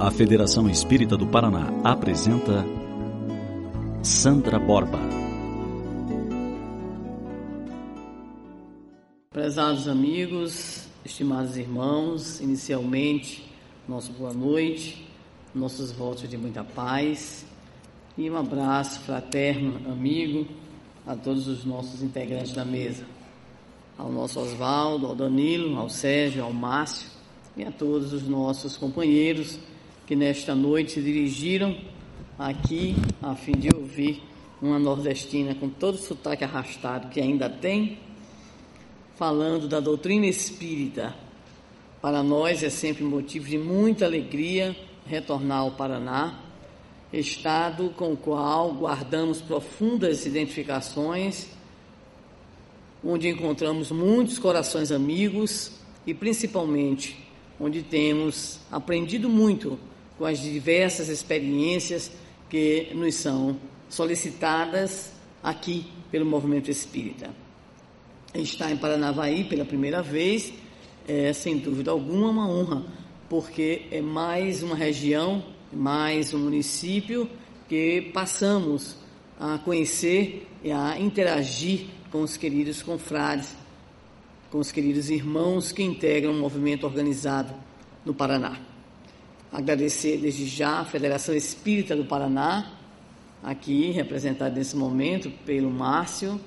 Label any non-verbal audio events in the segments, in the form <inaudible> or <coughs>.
A Federação Espírita do Paraná apresenta Sandra Borba. Prezados amigos, estimados irmãos, inicialmente, nosso boa noite, nossos votos de muita paz e um abraço fraterno, amigo, a todos os nossos integrantes da mesa, ao nosso Oswaldo, ao Danilo, ao Sérgio, ao Márcio e a todos os nossos companheiros que nesta noite se dirigiram aqui a fim de ouvir uma nordestina com todo o sotaque arrastado que ainda tem, falando da doutrina espírita. Para nós é sempre motivo de muita alegria retornar ao Paraná, estado com o qual guardamos profundas identificações, onde encontramos muitos corações amigos e principalmente onde temos aprendido muito com as diversas experiências que nos são solicitadas aqui pelo movimento espírita. Estar em Paranavaí pela primeira vez é, sem dúvida alguma, uma honra, porque é mais uma região, mais um município que passamos a conhecer e a interagir com os queridos confrades com os queridos irmãos que integram o movimento organizado no Paraná. Agradecer desde já a Federação Espírita do Paraná, aqui representada nesse momento pelo Márcio.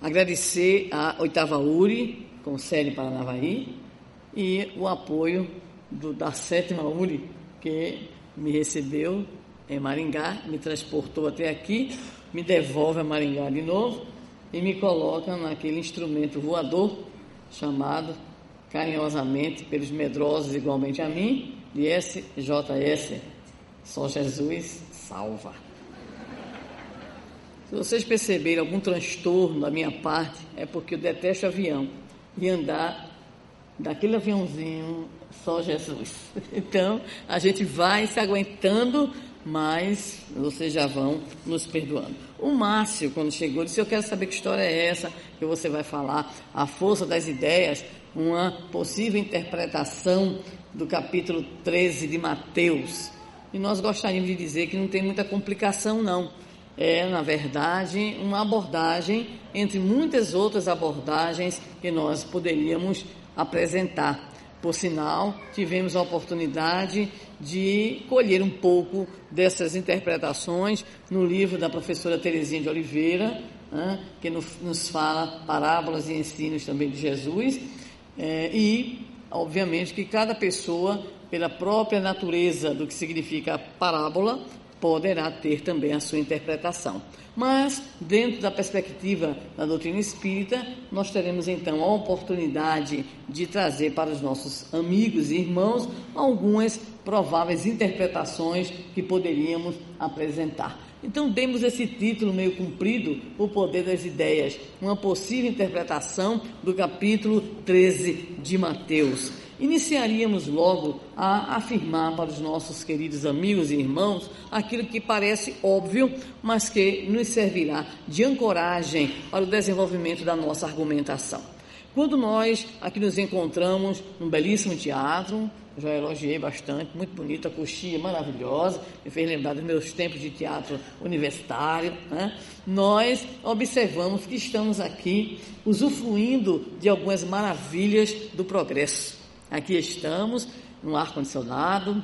Agradecer a Oitava URI, com sede Paranavaí, e o apoio do, da Sétima URI, que me recebeu em Maringá, me transportou até aqui, me devolve a Maringá de novo e me coloca naquele instrumento voador chamado carinhosamente pelos medrosos igualmente a mim, de SJS, só Jesus salva. Se vocês perceberem algum transtorno da minha parte, é porque eu detesto avião e andar daquele aviãozinho só Jesus. <laughs> Então, a gente vai se aguentando mas vocês já vão nos perdoando. O Márcio, quando chegou, disse: Eu quero saber que história é essa que você vai falar, a força das ideias, uma possível interpretação do capítulo 13 de Mateus. E nós gostaríamos de dizer que não tem muita complicação, não. É, na verdade, uma abordagem entre muitas outras abordagens que nós poderíamos apresentar. Por sinal, tivemos a oportunidade de colher um pouco dessas interpretações no livro da professora Terezinha de Oliveira, né, que nos fala parábolas e ensinos também de Jesus, é, e, obviamente, que cada pessoa, pela própria natureza do que significa parábola, poderá ter também a sua interpretação. Mas, dentro da perspectiva da doutrina espírita, nós teremos então a oportunidade de trazer para os nossos amigos e irmãos algumas prováveis interpretações que poderíamos apresentar. Então, demos esse título meio comprido, O Poder das Ideias, uma possível interpretação do capítulo 13 de Mateus iniciaríamos logo a afirmar para os nossos queridos amigos e irmãos aquilo que parece óbvio, mas que nos servirá de ancoragem para o desenvolvimento da nossa argumentação. Quando nós aqui nos encontramos num belíssimo teatro, já elogiei bastante, muito bonita, a coxinha maravilhosa, me fez lembrar dos meus tempos de teatro universitário. Né? Nós observamos que estamos aqui usufruindo de algumas maravilhas do progresso. Aqui estamos, no ar-condicionado,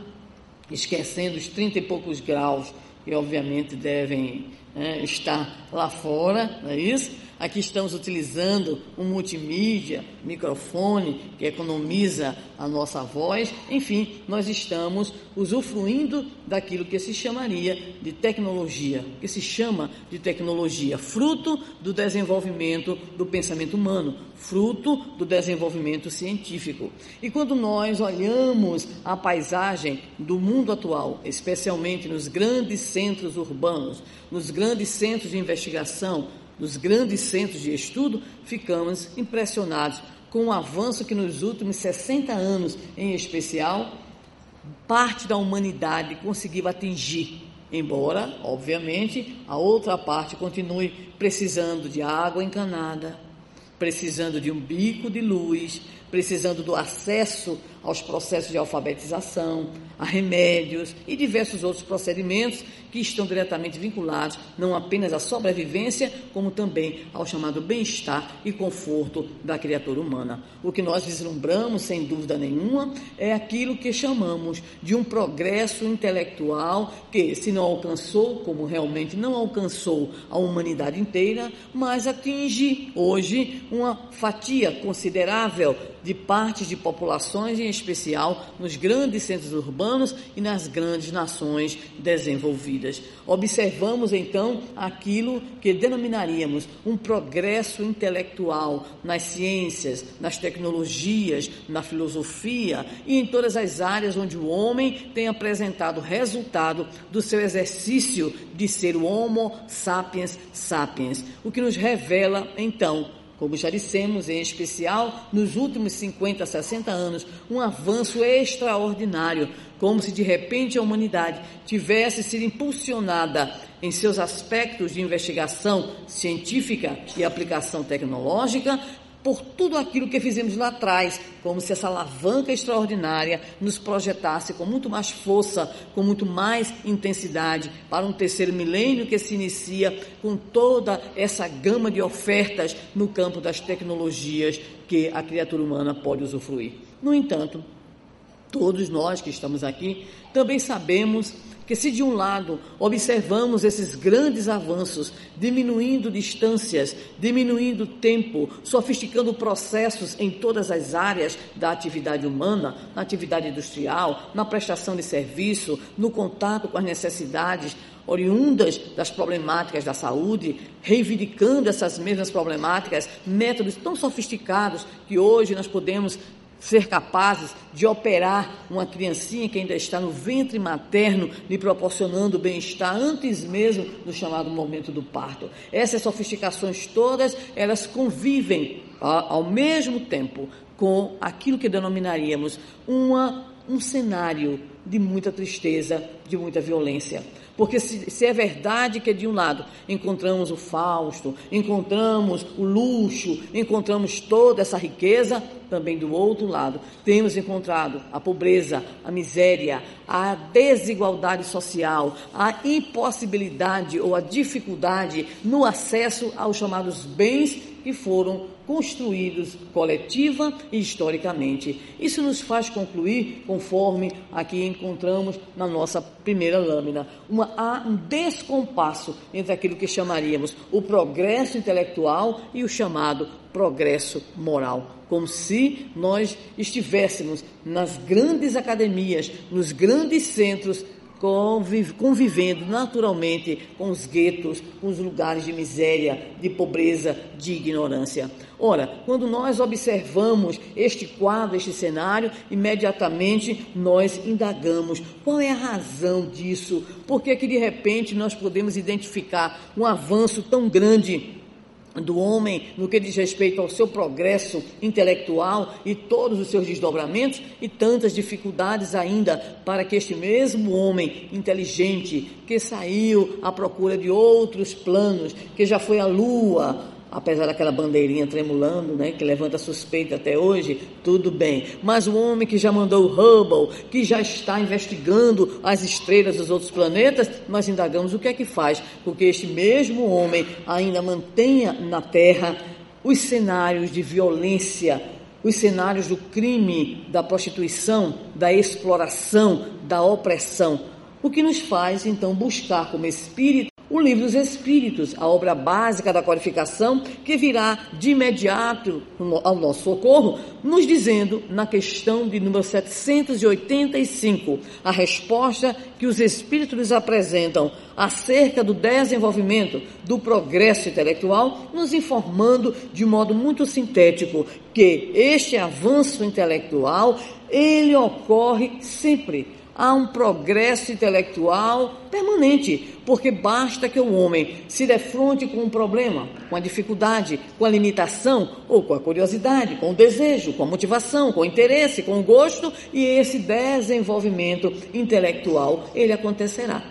esquecendo os 30 e poucos graus que obviamente devem né, estar lá fora, não é isso? Aqui estamos utilizando um multimídia, microfone, que economiza a nossa voz. Enfim, nós estamos usufruindo daquilo que se chamaria de tecnologia, que se chama de tecnologia, fruto do desenvolvimento do pensamento humano, fruto do desenvolvimento científico. E quando nós olhamos a paisagem do mundo atual, especialmente nos grandes centros urbanos, nos grandes centros de investigação, nos grandes centros de estudo, ficamos impressionados com o avanço que nos últimos 60 anos, em especial, parte da humanidade conseguiu atingir. Embora, obviamente, a outra parte continue precisando de água encanada, precisando de um bico de luz, precisando do acesso aos processos de alfabetização, a remédios e diversos outros procedimentos que estão diretamente vinculados não apenas à sobrevivência, como também ao chamado bem-estar e conforto da criatura humana. O que nós vislumbramos, sem dúvida nenhuma, é aquilo que chamamos de um progresso intelectual que, se não alcançou, como realmente não alcançou a humanidade inteira, mas atinge hoje uma fatia considerável de partes de populações, em especial nos grandes centros urbanos e nas grandes nações desenvolvidas. Observamos então aquilo que denominaríamos um progresso intelectual nas ciências, nas tecnologias, na filosofia e em todas as áreas onde o homem tem apresentado resultado do seu exercício de ser o Homo sapiens sapiens, o que nos revela então como já dissemos, em especial nos últimos 50, 60 anos, um avanço extraordinário, como se de repente a humanidade tivesse sido impulsionada em seus aspectos de investigação científica e aplicação tecnológica por tudo aquilo que fizemos lá atrás, como se essa alavanca extraordinária nos projetasse com muito mais força, com muito mais intensidade para um terceiro milênio que se inicia com toda essa gama de ofertas no campo das tecnologias que a criatura humana pode usufruir. No entanto, todos nós que estamos aqui também sabemos que se de um lado observamos esses grandes avanços, diminuindo distâncias, diminuindo tempo, sofisticando processos em todas as áreas da atividade humana, na atividade industrial, na prestação de serviço, no contato com as necessidades oriundas das problemáticas da saúde, reivindicando essas mesmas problemáticas, métodos tão sofisticados que hoje nós podemos ser capazes de operar uma criancinha que ainda está no ventre materno, lhe proporcionando bem-estar antes mesmo do chamado momento do parto. Essas sofisticações todas, elas convivem ao mesmo tempo com aquilo que denominaríamos uma, um cenário de muita tristeza, de muita violência. Porque se, se, é verdade que de um lado encontramos o Fausto, encontramos o luxo, encontramos toda essa riqueza, também do outro lado temos encontrado a pobreza, a miséria, a desigualdade social, a impossibilidade ou a dificuldade no acesso aos chamados bens que foram construídos coletiva e historicamente. Isso nos faz concluir, conforme aqui encontramos na nossa primeira lâmina, uma, há um descompasso entre aquilo que chamaríamos o progresso intelectual e o chamado progresso moral, como se nós estivéssemos nas grandes academias, nos grandes centros convivendo naturalmente com os guetos, com os lugares de miséria, de pobreza, de ignorância. Ora, quando nós observamos este quadro, este cenário, imediatamente nós indagamos qual é a razão disso, por que que de repente nós podemos identificar um avanço tão grande do homem no que diz respeito ao seu progresso intelectual e todos os seus desdobramentos e tantas dificuldades ainda para que este mesmo homem inteligente que saiu à procura de outros planos, que já foi à lua, apesar daquela bandeirinha tremulando, né, que levanta suspeita até hoje, tudo bem. Mas o homem que já mandou o Hubble, que já está investigando as estrelas dos outros planetas, nós indagamos o que é que faz, porque este mesmo homem ainda mantenha na Terra os cenários de violência, os cenários do crime, da prostituição, da exploração, da opressão. O que nos faz então buscar como espírito o Livro dos Espíritos, a obra básica da codificação, que virá de imediato ao nosso socorro, nos dizendo, na questão de número 785, a resposta que os Espíritos nos apresentam acerca do desenvolvimento, do progresso intelectual, nos informando de modo muito sintético que este avanço intelectual, ele ocorre sempre há um progresso intelectual permanente, porque basta que o homem se defronte com um problema, com a dificuldade, com a limitação, ou com a curiosidade, com o desejo, com a motivação, com o interesse, com o gosto, e esse desenvolvimento intelectual ele acontecerá.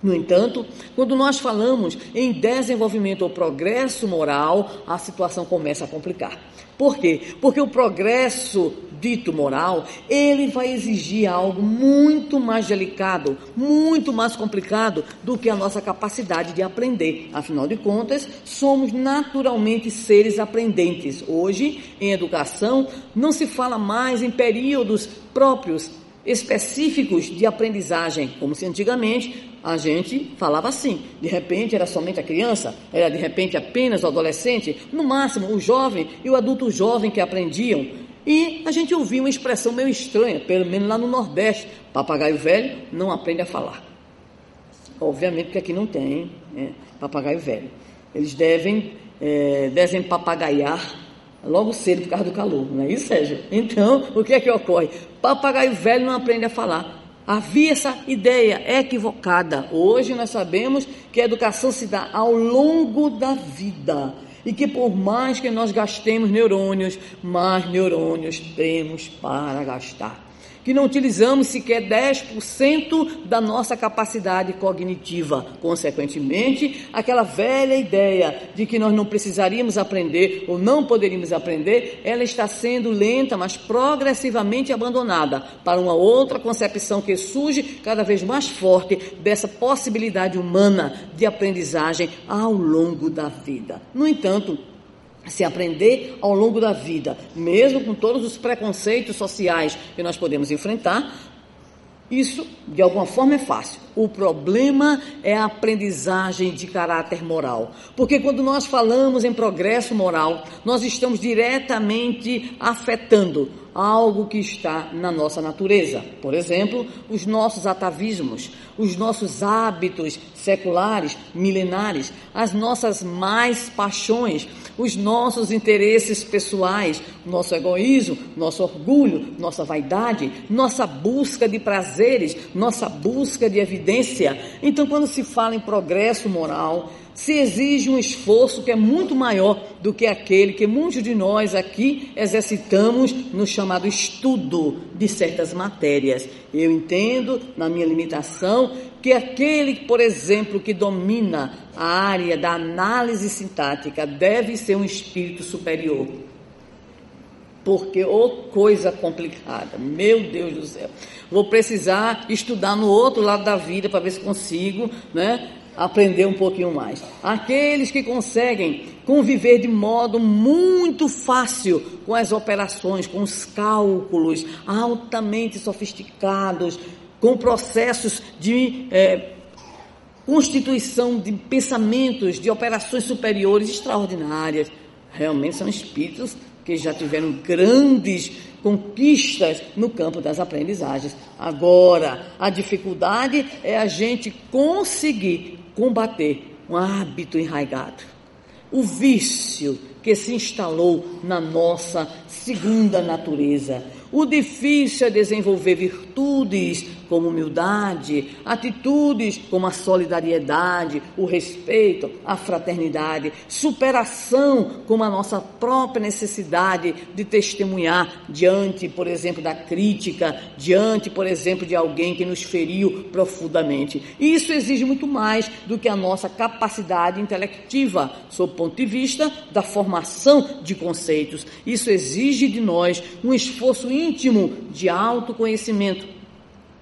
No entanto, quando nós falamos em desenvolvimento ou progresso moral, a situação começa a complicar. Por quê? Porque o progresso dito moral, ele vai exigir algo muito mais delicado, muito mais complicado do que a nossa capacidade de aprender. Afinal de contas, somos naturalmente seres aprendentes. Hoje, em educação, não se fala mais em períodos próprios específicos de aprendizagem, como se antigamente a gente falava assim. De repente era somente a criança, era de repente apenas o adolescente, no máximo o jovem e o adulto jovem que aprendiam. E a gente ouvia uma expressão meio estranha, pelo menos lá no Nordeste: papagaio velho não aprende a falar. Obviamente que aqui não tem né, papagaio velho. Eles devem é, desempapagaiar logo cedo por causa do calor, não é isso, Sérgio? Então, <laughs> o que é que ocorre? Papagaio velho não aprende a falar. Havia essa ideia equivocada. Hoje nós sabemos que a educação se dá ao longo da vida. E que por mais que nós gastemos neurônios, mais neurônios temos para gastar que não utilizamos sequer 10% da nossa capacidade cognitiva. Consequentemente, aquela velha ideia de que nós não precisaríamos aprender ou não poderíamos aprender, ela está sendo lenta, mas progressivamente abandonada para uma outra concepção que surge cada vez mais forte dessa possibilidade humana de aprendizagem ao longo da vida. No entanto, se aprender ao longo da vida, mesmo com todos os preconceitos sociais que nós podemos enfrentar, isso de alguma forma é fácil. O problema é a aprendizagem de caráter moral. Porque quando nós falamos em progresso moral, nós estamos diretamente afetando algo que está na nossa natureza. Por exemplo, os nossos atavismos, os nossos hábitos seculares, milenares, as nossas mais paixões, os nossos interesses pessoais, nosso egoísmo, nosso orgulho, nossa vaidade, nossa busca de prazeres, nossa busca de evidência. Então, quando se fala em progresso moral, se exige um esforço que é muito maior do que aquele que muitos de nós aqui exercitamos no chamado estudo de certas matérias. Eu entendo, na minha limitação, que aquele, por exemplo, que domina a área da análise sintática deve ser um espírito superior. Porque, ô oh, coisa complicada, meu Deus do céu. Vou precisar estudar no outro lado da vida para ver se consigo, né? Aprender um pouquinho mais. Aqueles que conseguem conviver de modo muito fácil com as operações, com os cálculos altamente sofisticados, com processos de é, constituição de pensamentos, de operações superiores extraordinárias. Realmente são espíritos que já tiveram grandes conquistas no campo das aprendizagens. Agora, a dificuldade é a gente conseguir combater um hábito enraigado, o vício que se instalou na nossa segunda natureza. O difícil é desenvolver virtudes como humildade, atitudes como a solidariedade, o respeito, a fraternidade, superação como a nossa própria necessidade de testemunhar diante, por exemplo, da crítica, diante, por exemplo, de alguém que nos feriu profundamente. Isso exige muito mais do que a nossa capacidade intelectiva, sob o ponto de vista da formação de conceitos. Isso exige de nós um esforço íntimo de autoconhecimento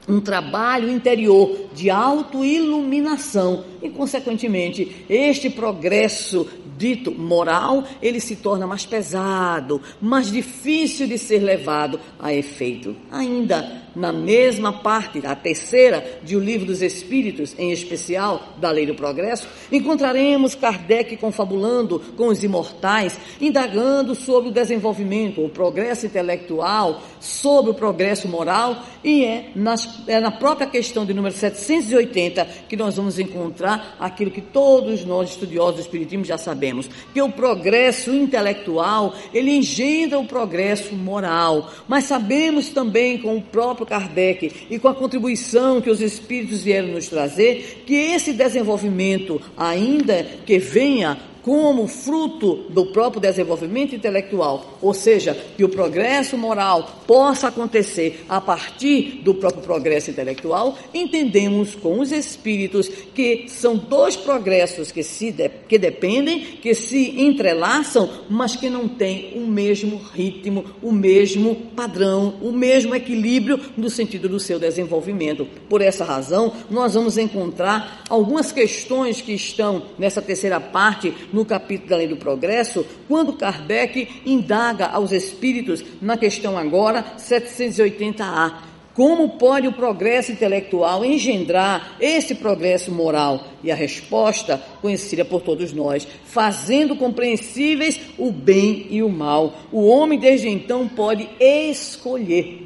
um trabalho interior de autoiluminação e, consequentemente, este progresso dito moral, ele se torna mais pesado, mais difícil de ser levado a efeito. Ainda na mesma parte, a terceira de O Livro dos Espíritos, em especial da Lei do Progresso, encontraremos Kardec confabulando com os imortais, indagando sobre o desenvolvimento, o progresso intelectual, sobre o progresso moral, e é, nas, é na própria questão de número 780 que nós vamos encontrar aquilo que todos nós, estudiosos do Espiritismo, já sabemos, que o progresso intelectual, ele engendra o progresso moral, mas sabemos também com o próprio Kardec e com a contribuição que os espíritos vieram nos trazer, que esse desenvolvimento, ainda que venha como fruto do próprio desenvolvimento intelectual, ou seja, que o progresso moral possa acontecer a partir do próprio progresso intelectual, entendemos com os espíritos que são dois progressos que se de, que dependem, que se entrelaçam, mas que não têm o mesmo ritmo, o mesmo padrão, o mesmo equilíbrio no sentido do seu desenvolvimento. Por essa razão, nós vamos encontrar algumas questões que estão nessa terceira parte no capítulo da Lei do Progresso, quando Kardec indaga aos espíritos na questão agora 780A. Como pode o progresso intelectual engendrar esse progresso moral? E a resposta, conhecida por todos nós, fazendo compreensíveis o bem e o mal. O homem, desde então, pode escolher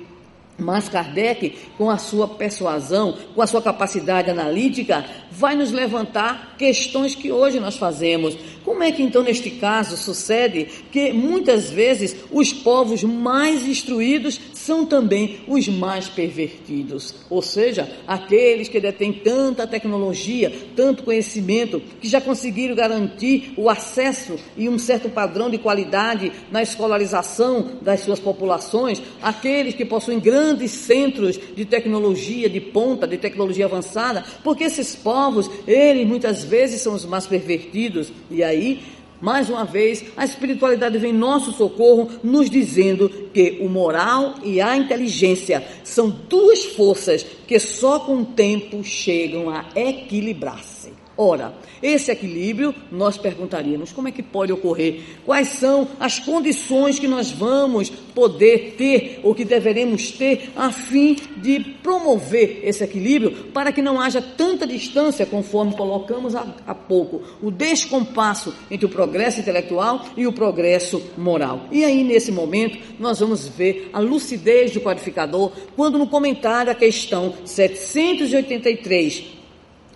mas Kardec, com a sua persuasão, com a sua capacidade analítica, vai nos levantar questões que hoje nós fazemos. Como é que então, neste caso, sucede que muitas vezes os povos mais instruídos são também os mais pervertidos? Ou seja, aqueles que detêm tanta tecnologia, tanto conhecimento, que já conseguiram garantir o acesso e um certo padrão de qualidade na escolarização das suas populações, aqueles que possuem grandes centros de tecnologia de ponta, de tecnologia avançada, porque esses povos, eles muitas vezes são os mais pervertidos. E aí, mais uma vez, a espiritualidade vem em nosso socorro, nos dizendo que o moral e a inteligência são duas forças que só com o tempo chegam a equilibrar-se. Ora, esse equilíbrio, nós perguntaríamos como é que pode ocorrer? Quais são as condições que nós vamos poder ter ou que deveremos ter a fim de promover esse equilíbrio para que não haja tanta distância, conforme colocamos há, há pouco, o descompasso entre o progresso intelectual e o progresso moral. E aí, nesse momento, nós vamos ver a lucidez do codificador quando, no comentário à questão 783,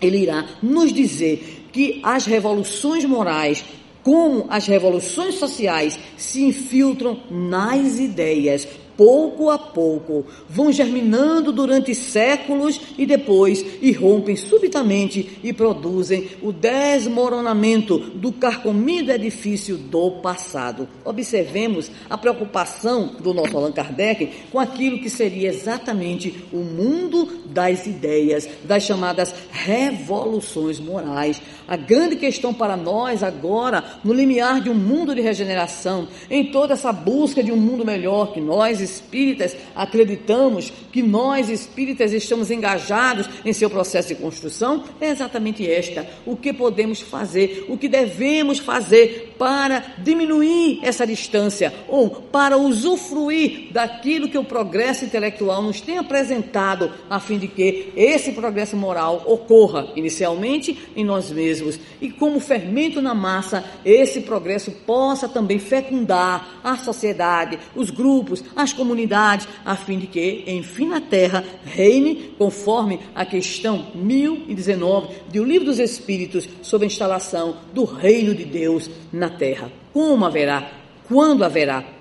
ele irá nos dizer que as revoluções morais, como as revoluções sociais, se infiltram nas ideias, pouco a pouco, vão germinando durante séculos e depois irrompem subitamente e produzem o desmoronamento do carcomido edifício do passado. Observemos a preocupação do nosso Allan Kardec com aquilo que seria exatamente o mundo das ideias, das chamadas revoluções morais. A grande questão para nós agora, no limiar de um mundo de regeneração, em toda essa busca de um mundo melhor que nós espíritas acreditamos que nós espíritas estamos engajados em seu processo de construção é exatamente esta: o que podemos fazer, o que devemos fazer para diminuir essa distância ou para usufruir daquilo que o progresso intelectual nos tem apresentado, a fim de que esse progresso moral ocorra inicialmente em nós mesmos e, como fermento na massa, esse progresso possa também fecundar a sociedade, os grupos, as comunidades comunidade, a fim de que, enfim, na terra reine conforme a questão 1019 do Livro dos Espíritos sobre a instalação do reino de Deus na terra. Como haverá? Quando haverá?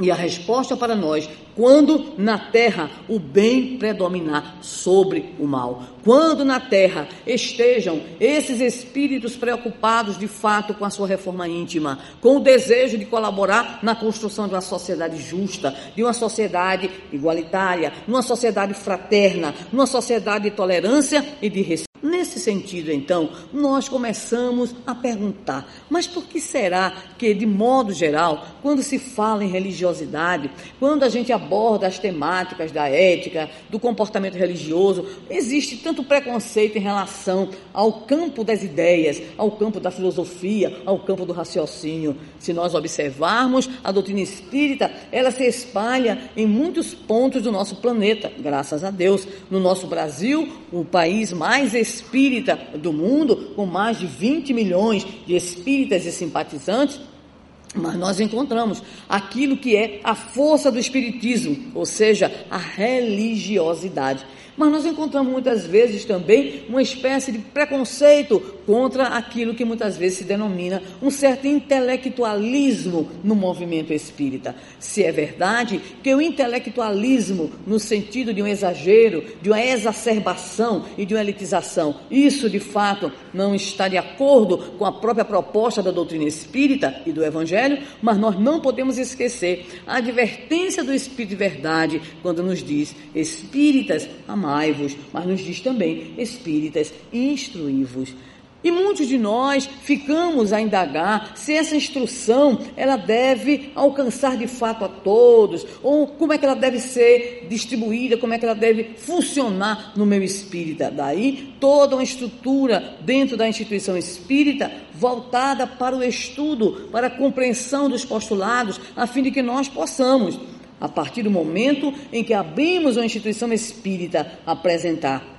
E a resposta para nós, quando na terra o bem predominar sobre o mal. Quando na terra estejam esses espíritos preocupados de fato com a sua reforma íntima, com o desejo de colaborar na construção de uma sociedade justa, de uma sociedade igualitária, numa sociedade fraterna, numa sociedade de tolerância e de respeito. Nesse sentido, então, nós começamos a perguntar: mas por que será que, de modo geral, quando se fala em religiosidade, quando a gente aborda as temáticas da ética, do comportamento religioso, existe tanto preconceito em relação ao campo das ideias, ao campo da filosofia, ao campo do raciocínio? Se nós observarmos a doutrina espírita, ela se espalha em muitos pontos do nosso planeta, graças a Deus. No nosso Brasil, o país mais espírita do mundo, com mais de 20 milhões de espíritas e simpatizantes, mas nós encontramos aquilo que é a força do espiritismo, ou seja, a religiosidade. Mas nós encontramos muitas vezes também uma espécie de preconceito contra aquilo que muitas vezes se denomina um certo intelectualismo no movimento espírita. Se é verdade que o intelectualismo, no sentido de um exagero, de uma exacerbação e de uma elitização, isso de fato não está de acordo com a própria proposta da doutrina espírita e do evangelho, mas nós não podemos esquecer a advertência do Espírito de verdade quando nos diz: Espíritas, amai-vos, mas nos diz também: Espíritas, instruí-vos. E muitos de nós ficamos a indagar se essa instrução ela deve alcançar de fato a todos, ou como é que ela deve ser distribuída, como é que ela deve funcionar no meu espírita. Daí toda uma estrutura dentro da instituição espírita voltada para o estudo, para a compreensão dos postulados, a fim de que nós possamos, a partir do momento em que abrimos uma instituição espírita, apresentar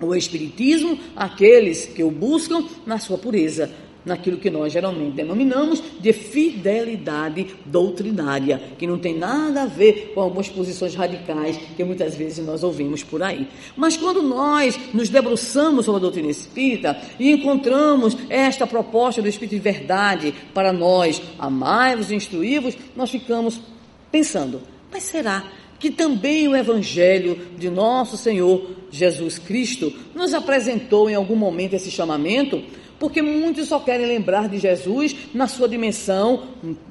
o Espiritismo aqueles que o buscam na sua pureza, naquilo que nós geralmente denominamos de fidelidade doutrinária, que não tem nada a ver com algumas posições radicais que muitas vezes nós ouvimos por aí. Mas quando nós nos debruçamos sobre a doutrina espírita e encontramos esta proposta do Espírito de verdade para nós, amai-vos e instruí-vos, nós ficamos pensando, mas será que também o Evangelho de nosso Senhor Jesus Cristo nos apresentou em algum momento esse chamamento, porque muitos só querem lembrar de Jesus na sua dimensão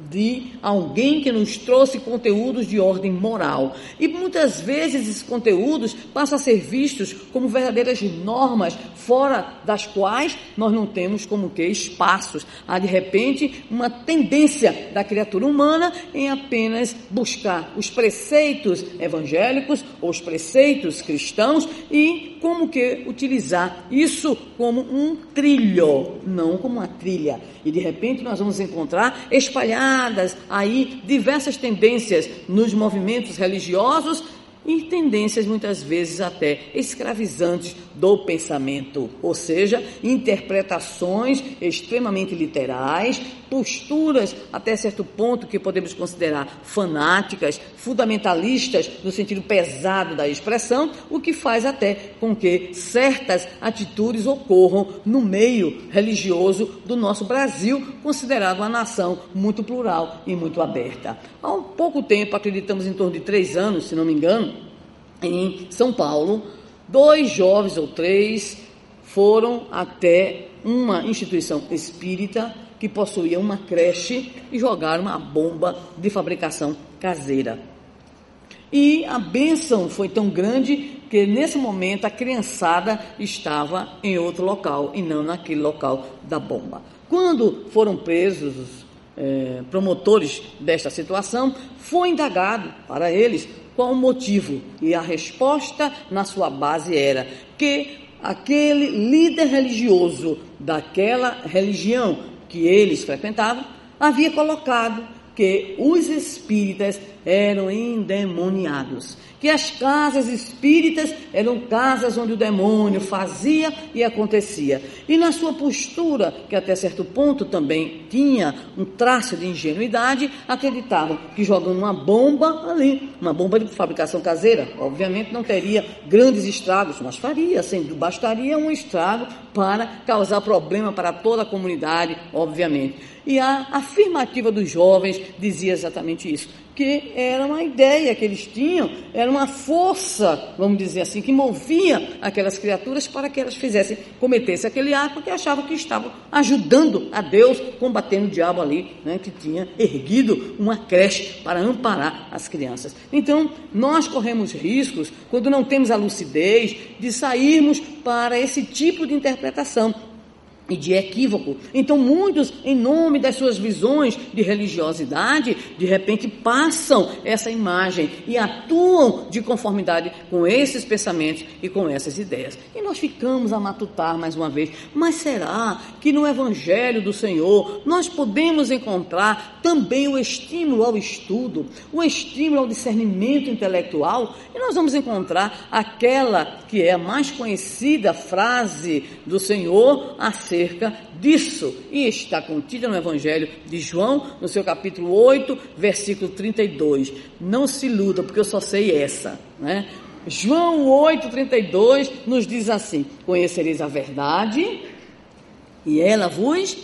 de alguém que nos trouxe conteúdos de ordem moral. E muitas vezes esses conteúdos passam a ser vistos como verdadeiras normas, fora das quais nós não temos como que espaços. Há de repente uma tendência da criatura humana em apenas buscar os preceitos evangélicos ou os preceitos cristãos e como que utilizar isso como um trilho, não como uma trilha. E de repente nós vamos encontrar espalhadas aí diversas tendências nos movimentos religiosos e tendências muitas vezes até escravizantes do pensamento, ou seja, interpretações extremamente literais, posturas até certo ponto que podemos considerar fanáticas, fundamentalistas no sentido pesado da expressão, o que faz até com que certas atitudes ocorram no meio religioso do nosso Brasil, considerado uma nação muito plural e muito aberta. Há um pouco tempo, acreditamos em torno de três anos, se não me engano, em São Paulo, dois jovens ou três foram até uma instituição espírita que possuía uma creche e jogaram uma bomba de fabricação caseira. E a bênção foi tão grande que nesse momento a criançada estava em outro local e não naquele local da bomba. Quando foram presos os é, promotores desta situação, foi indagado para eles qual o motivo? E a resposta na sua base era que aquele líder religioso daquela religião que eles frequentavam havia colocado que os espíritas eram endemoniados que as casas espíritas eram casas onde o demônio fazia e acontecia. E na sua postura, que até certo ponto também tinha um traço de ingenuidade, acreditavam que jogando uma bomba ali, uma bomba de fabricação caseira, obviamente não teria grandes estragos, mas faria, sendo bastaria um estrago para causar problema para toda a comunidade, obviamente. E a afirmativa dos jovens dizia exatamente isso que era uma ideia que eles tinham, era uma força, vamos dizer assim, que movia aquelas criaturas para que elas fizessem, cometessem aquele ato, porque achavam que estavam ajudando a Deus, combatendo o diabo ali, né, que tinha erguido uma creche para amparar as crianças. Então, nós corremos riscos, quando não temos a lucidez, de sairmos para esse tipo de interpretação e de equívoco. Então, muitos, em nome das suas visões de religiosidade, de repente passam essa imagem e atuam de conformidade com esses pensamentos e com essas ideias. E nós ficamos a matutar mais uma vez: mas será que no Evangelho do Senhor nós podemos encontrar também o estímulo ao estudo, o estímulo ao discernimento intelectual? E nós vamos encontrar aquela que é a mais conhecida frase do Senhor acerca disso. E está contida no Evangelho de João, no seu capítulo 8, versículo 32. Não se iluda, porque eu só sei essa, né? João 8, 32 nos diz assim: Conhecereis a verdade, e ela vos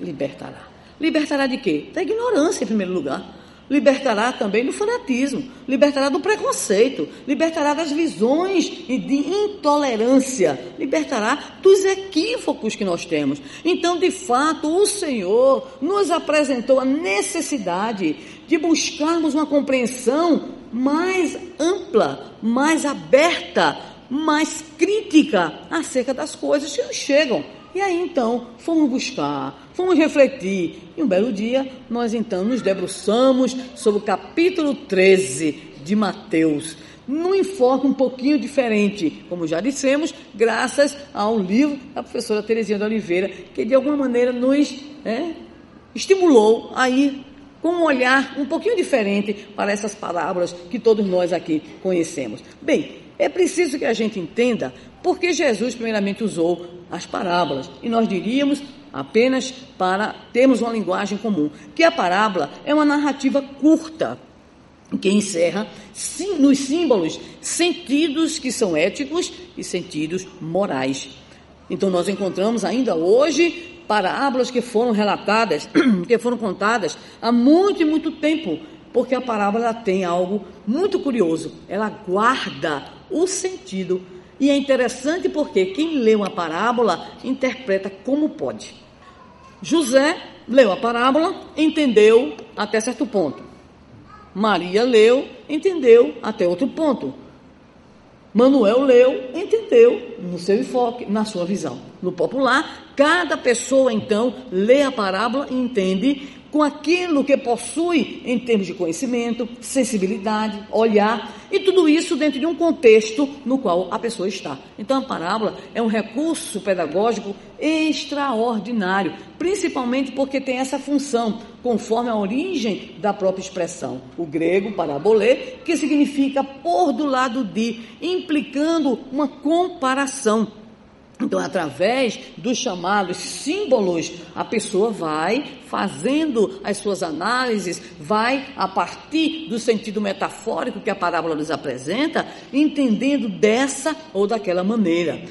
libertará. Libertará de quê? Da ignorância, em primeiro lugar. Libertará também do fanatismo, libertará do preconceito, libertará das visões de intolerância, libertará dos equívocos que nós temos. Então, de fato, o Senhor nos apresentou a necessidade de buscarmos uma compreensão mais ampla, mais aberta, mais crítica acerca das coisas que nos chegam. E aí então fomos buscar, fomos refletir. E um belo dia nós então nos debruçamos sobre o capítulo 13 de Mateus, num enfoque um pouquinho diferente, como já dissemos, graças ao livro da professora Terezinha de Oliveira, que de alguma maneira nos é, estimulou a ir com um olhar um pouquinho diferente para essas parábolas que todos nós aqui conhecemos. Bem, é preciso que a gente entenda porque Jesus, primeiramente, usou as parábolas. E nós diríamos, apenas para termos uma linguagem comum, que a parábola é uma narrativa curta, que encerra sim, nos símbolos sentidos que são éticos e sentidos morais. Então, nós encontramos ainda hoje parábolas que foram relatadas, <clears throat> que foram contadas há muito e muito tempo, porque a parábola tem algo muito curioso. Ela guarda o sentido e é interessante porque quem lê uma parábola interpreta como pode. José leu a parábola, entendeu até certo ponto. Maria leu, entendeu até outro ponto. Manuel leu, entendeu no seu enfoque, na sua visão. No popular, cada pessoa então lê a parábola e entende com aquilo que possui em termos de conhecimento, sensibilidade, olhar, e tudo isso dentro de um contexto no qual a pessoa está. Então a parábola é um recurso pedagógico extraordinário, principalmente porque tem essa função, conforme a origem da própria expressão. O grego parabolê, que significa pôr do lado de, implicando uma comparação então, através dos chamados símbolos, a pessoa vai fazendo as suas análises, vai, a partir do sentido metafórico que a parábola nos apresenta, entendendo dessa ou daquela maneira.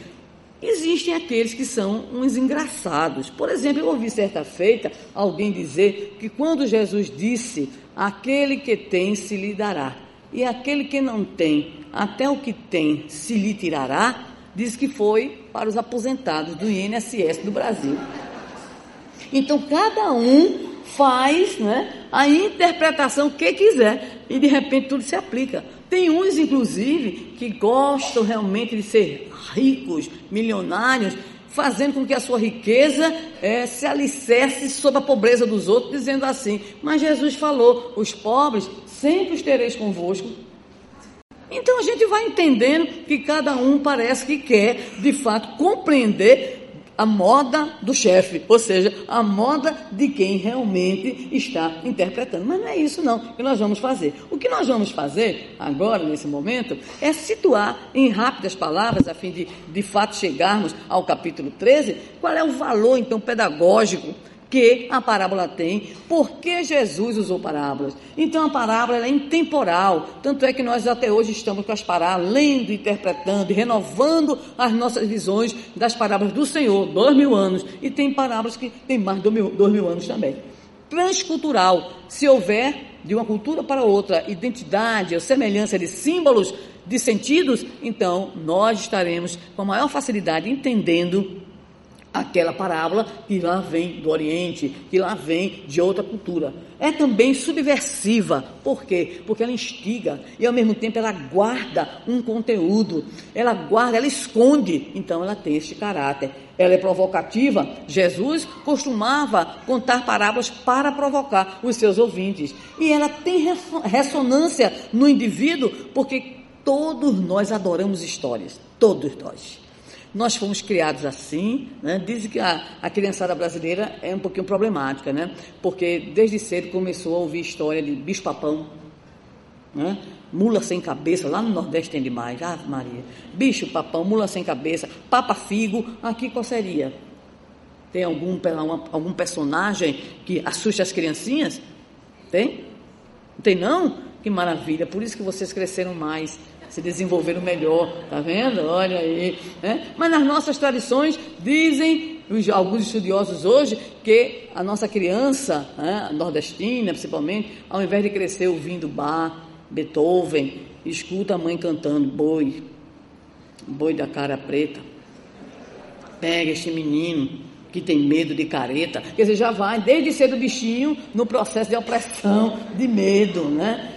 Existem aqueles que são uns engraçados. Por exemplo, eu ouvi certa feita alguém dizer que quando Jesus disse: Aquele que tem se lhe dará, e aquele que não tem, até o que tem se lhe tirará diz que foi para os aposentados do INSS do Brasil. Então, cada um faz né, a interpretação que quiser e de repente tudo se aplica. Tem uns, inclusive, que gostam realmente de ser ricos, milionários, fazendo com que a sua riqueza é, se alicerce sobre a pobreza dos outros, dizendo assim: Mas Jesus falou, os pobres sempre os tereis convosco. Então a gente vai entendendo que cada um parece que quer, de fato, compreender a moda do chefe, ou seja, a moda de quem realmente está interpretando. Mas não é isso não que nós vamos fazer. O que nós vamos fazer agora, nesse momento, é situar em rápidas palavras, a fim de, de fato, chegarmos ao capítulo 13, qual é o valor, então, pedagógico que a parábola tem, por que Jesus usou parábolas. Então a parábola é intemporal, tanto é que nós até hoje estamos com as parábolas, lendo, interpretando e renovando as nossas visões das parábolas do Senhor, dois mil anos, e tem parábolas que têm mais de dois mil, dois mil anos também. Transcultural, se houver de uma cultura para outra identidade ou semelhança de símbolos, de sentidos, então nós estaremos com maior facilidade entendendo aquela parábola que lá vem do Oriente, que lá vem de outra cultura. É também subversiva. Por quê? Porque ela instiga e ao mesmo tempo ela guarda um conteúdo. Ela guarda, ela esconde. Então ela tem este caráter. Ela é provocativa. Jesus costumava contar parábolas para provocar os seus ouvintes. E ela tem ressonância no indivíduo porque todos nós adoramos histórias. Todos nós. Nós fomos criados assim, né? dizem que a, a criançada brasileira é um pouquinho problemática, né? porque desde cedo começou a ouvir história de bicho-papão, né? mula sem cabeça, lá no Nordeste tem demais, ah Maria, bicho-papão, mula sem cabeça, papa-figo, aqui qual seria? Tem algum, algum personagem que assusta as criancinhas? Tem? Não tem não? Que maravilha, por isso que vocês cresceram mais se desenvolveram melhor, tá vendo? Olha aí. Né? Mas nas nossas tradições dizem alguns estudiosos hoje que a nossa criança, né, nordestina principalmente, ao invés de crescer ouvindo Bach, Beethoven, escuta a mãe cantando boi, boi da cara preta. Pega este menino que tem medo de careta, quer dizer, já vai desde cedo bichinho no processo de opressão, de medo, né?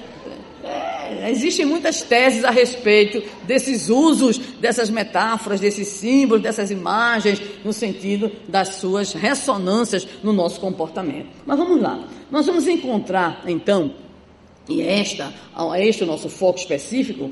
É, existem muitas teses a respeito desses usos, dessas metáforas, desses símbolos, dessas imagens, no sentido das suas ressonâncias no nosso comportamento. Mas vamos lá. Nós vamos encontrar, então, e esta, este é o nosso foco específico,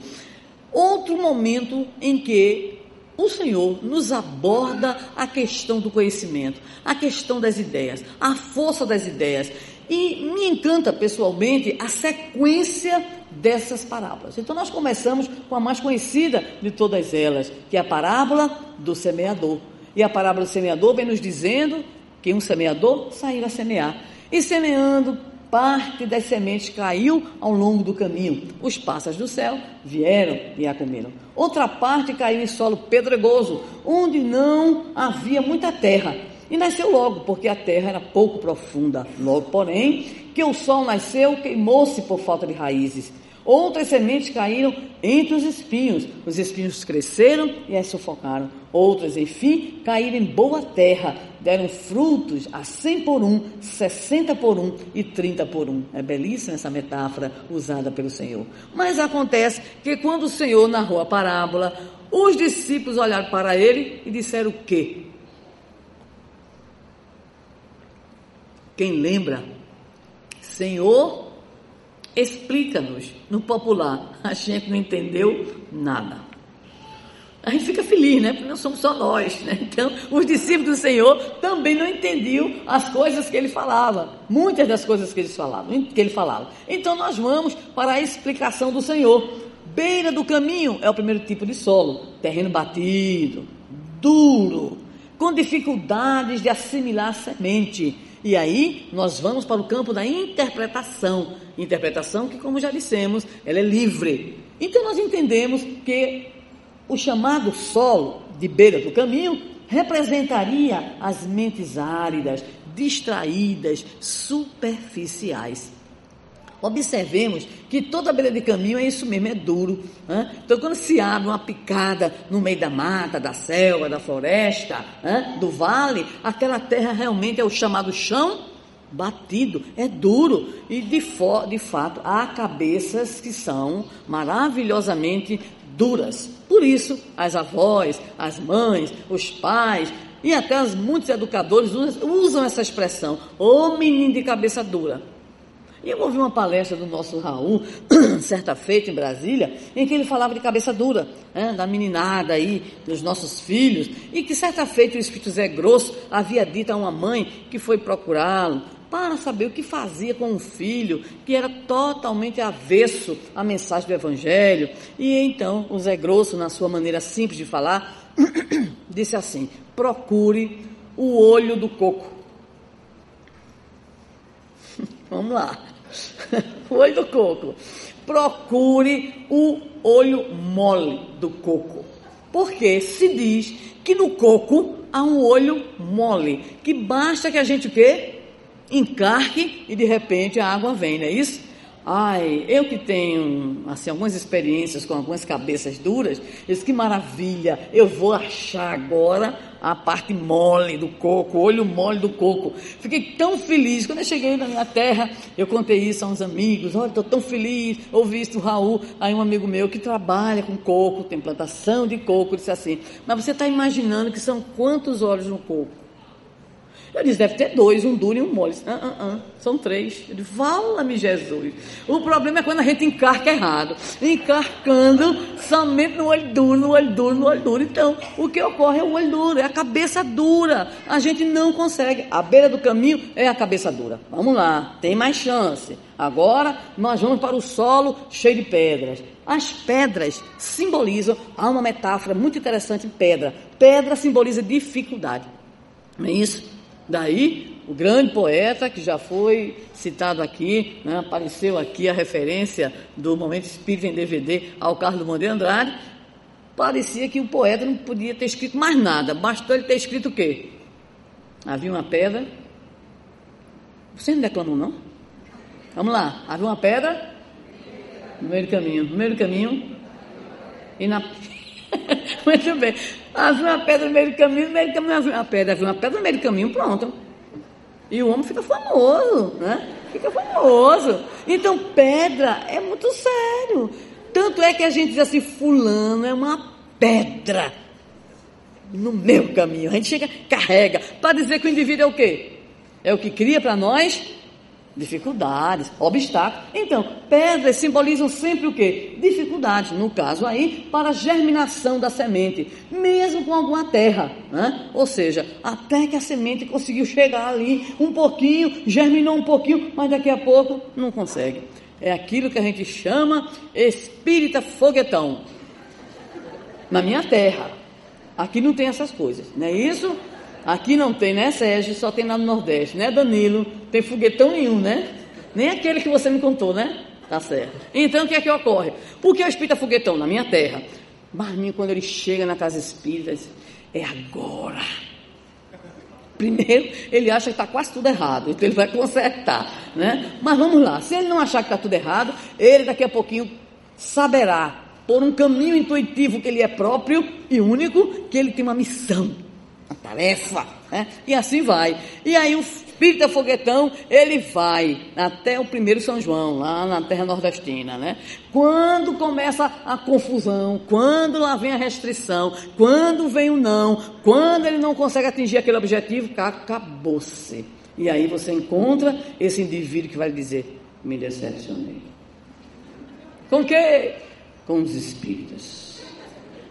outro momento em que o Senhor nos aborda a questão do conhecimento, a questão das ideias, a força das ideias. E me encanta pessoalmente a sequência dessas parábolas. Então nós começamos com a mais conhecida de todas elas, que é a parábola do semeador. E a parábola do semeador vem nos dizendo que um semeador saiu a semear. E semeando, parte das sementes caiu ao longo do caminho. Os pássaros do céu vieram e a comeram. Outra parte caiu em solo pedregoso, onde não havia muita terra e nasceu logo, porque a terra era pouco profunda. Logo, porém, que o sol nasceu, queimou-se por falta de raízes. Outras sementes caíram entre os espinhos. Os espinhos cresceram e as sufocaram. Outras, enfim, caíram em boa terra. Deram frutos a cem por um, sessenta por um e trinta por um. É belíssima essa metáfora usada pelo Senhor. Mas acontece que quando o Senhor narrou a parábola, os discípulos olharam para ele e disseram o quê? Quem lembra? Senhor, explica-nos. No popular, a gente não entendeu nada. A gente fica feliz, né? Porque não somos só nós, né? Então, os discípulos do Senhor também não entendiam as coisas que ele falava. Muitas das coisas que, eles falavam, que ele falava. Então, nós vamos para a explicação do Senhor. Beira do caminho é o primeiro tipo de solo. Terreno batido, duro, com dificuldades de assimilar a semente e aí nós vamos para o campo da interpretação. Interpretação que, como já dissemos, ela é livre. Então nós entendemos que o chamado solo de beira do caminho representaria as mentes áridas, distraídas, superficiais. Observemos que toda beira de caminho é isso mesmo, é duro. Então, quando se abre uma picada no meio da mata, da selva, da floresta, do vale, aquela terra realmente é o chamado chão batido, é duro. E de, de fato, há cabeças que são maravilhosamente duras. Por isso, as avós, as mães, os pais e até os, muitos educadores usam essa expressão: ô menino de cabeça dura. E eu ouvi uma palestra do nosso Raul, <clears throat> certa feita em Brasília, em que ele falava de cabeça dura, né, da meninada aí, dos nossos filhos, e que certa feita o Espírito Zé Grosso havia dito a uma mãe que foi procurá-lo para saber o que fazia com um filho que era totalmente avesso à mensagem do Evangelho. E então o Zé Grosso, na sua maneira simples de falar, <clears throat> disse assim: procure o olho do coco. <laughs> Vamos lá. <laughs> o olho do coco. Procure o olho mole do coco. Porque se diz que no coco há um olho mole, que basta que a gente o quê? Encarque e de repente a água vem, não é isso? Ai, eu que tenho assim, algumas experiências com algumas cabeças duras, disse, que maravilha, eu vou achar agora a parte mole do coco, o olho mole do coco. Fiquei tão feliz, quando eu cheguei na minha terra, eu contei isso a uns amigos, olha, estou tão feliz, ouvi isso do Raul, aí um amigo meu que trabalha com coco, tem plantação de coco, disse assim, mas você está imaginando que são quantos olhos no coco? Eu disse, deve ter dois, um duro e um mole. Ah, ah, ah, são três. Disse, fala-me Jesus. O problema é quando a gente encarca errado. Encarcando somente no olho duro, no olho duro, no olho duro. Então, o que ocorre é o olho duro, é a cabeça dura. A gente não consegue. A beira do caminho é a cabeça dura. Vamos lá, tem mais chance. Agora nós vamos para o solo cheio de pedras. As pedras simbolizam, há uma metáfora muito interessante em pedra. Pedra simboliza dificuldade. Não é isso? Daí, o grande poeta, que já foi citado aqui, né, apareceu aqui a referência do Momento Espírita em DVD ao Carlos Monte Andrade, parecia que o poeta não podia ter escrito mais nada, bastou ele ter escrito o quê? Havia uma pedra. Você não declamou, não? Vamos lá. Havia uma pedra no meio do caminho. No meio do caminho. E na. <laughs> Muito bem. Havia uma pedra no meio do caminho, no meio do caminho havia uma pedra. Havia uma pedra no meio do caminho, pronto. E o homem fica famoso, né? Fica famoso. Então, pedra é muito sério. Tanto é que a gente diz assim, fulano é uma pedra no meu caminho. A gente chega, carrega, para dizer que o indivíduo é o quê? É o que cria para nós dificuldades, obstáculos. Então, pedras simbolizam sempre o quê? Dificuldades, no caso aí, para a germinação da semente, mesmo com alguma terra, né? Ou seja, até que a semente conseguiu chegar ali um pouquinho, germinou um pouquinho, mas daqui a pouco não consegue. É aquilo que a gente chama espírita foguetão. Na minha terra, aqui não tem essas coisas, não é isso? Aqui não tem, né, Sérgio? Só tem lá no Nordeste, né, Danilo? Tem foguetão nenhum, né? Nem aquele que você me contou, né? Tá certo. Então, o que é que ocorre? Por que o espírita foguetão? Na minha terra. Marminho, quando ele chega na casa espírita, é agora. Primeiro, ele acha que está quase tudo errado, então ele vai consertar, né? Mas vamos lá, se ele não achar que está tudo errado, ele daqui a pouquinho saberá, por um caminho intuitivo que ele é próprio e único, que ele tem uma missão uma tarefa, né? E assim vai. E aí o espírita foguetão, ele vai até o primeiro São João, lá na terra nordestina, né? Quando começa a confusão, quando lá vem a restrição, quando vem o não, quando ele não consegue atingir aquele objetivo, acabou-se. E aí você encontra esse indivíduo que vai dizer: me decepcionei. Com que? Com os espíritos.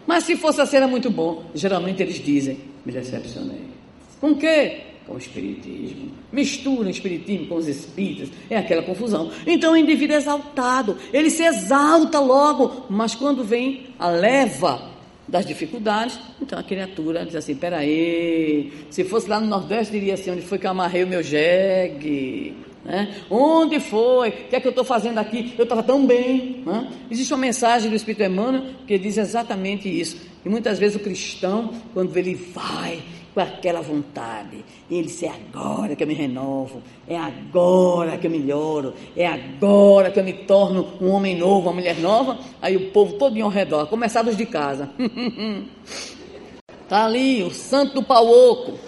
Mas se fosse assim era muito bom. Geralmente eles dizem: me decepcionei. Com o quê? Com o espiritismo. Mistura o espiritismo com os espíritas. É aquela confusão. Então o indivíduo é exaltado. Ele se exalta logo. Mas quando vem a leva das dificuldades, então a criatura diz assim: peraí, se fosse lá no Nordeste, diria assim: onde foi que eu amarrei o meu jegue? Né? Onde foi? O que é que eu estou fazendo aqui? Eu estava tão bem. Né? Existe uma mensagem do Espírito Emmanuel que diz exatamente isso. E muitas vezes o cristão, quando ele vai com aquela vontade, ele diz: é agora que eu me renovo, é agora que eu melhoro, é agora que eu me torno um homem novo, uma mulher nova. Aí o povo todo ao redor, começados de casa. Está <laughs> ali o santo do pau oco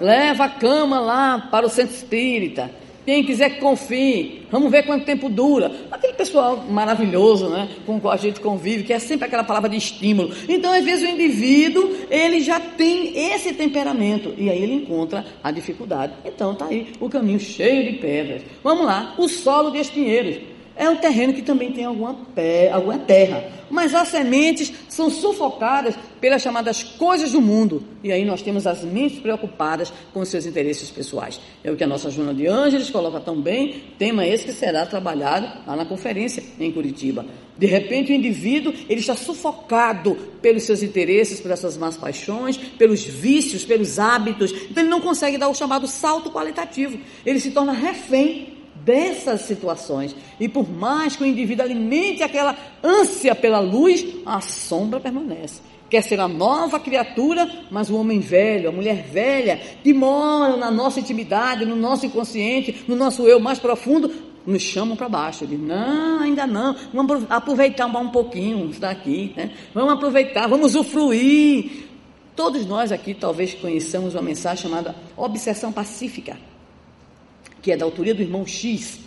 Leva a cama lá para o centro espírita. Quem quiser que confie, vamos ver quanto tempo dura. Aquele pessoal maravilhoso, né, com o qual a gente convive, que é sempre aquela palavra de estímulo. Então, às vezes, o indivíduo, ele já tem esse temperamento, e aí ele encontra a dificuldade. Então, tá aí o caminho cheio de pedras. Vamos lá, o solo de espinheiros. É um terreno que também tem alguma, pé, alguma terra. Mas as sementes são sufocadas pelas chamadas coisas do mundo. E aí nós temos as mentes preocupadas com seus interesses pessoais. É o que a nossa Juna de Ângeles coloca tão bem, tema esse que será trabalhado lá na conferência em Curitiba. De repente o indivíduo ele está sufocado pelos seus interesses, pelas suas más paixões, pelos vícios, pelos hábitos. Então ele não consegue dar o chamado salto qualitativo. Ele se torna refém dessas situações. E por mais que o indivíduo alimente aquela ânsia pela luz, a sombra permanece. Quer ser a nova criatura, mas o homem velho, a mulher velha, que mora na nossa intimidade, no nosso inconsciente, no nosso eu mais profundo, nos chamam para baixo. Diz, não, ainda não. Vamos aproveitar um pouquinho, está aqui. Né? Vamos aproveitar, vamos usufruir. Todos nós aqui talvez conheçamos uma mensagem chamada obsessão pacífica que é da autoria do irmão X,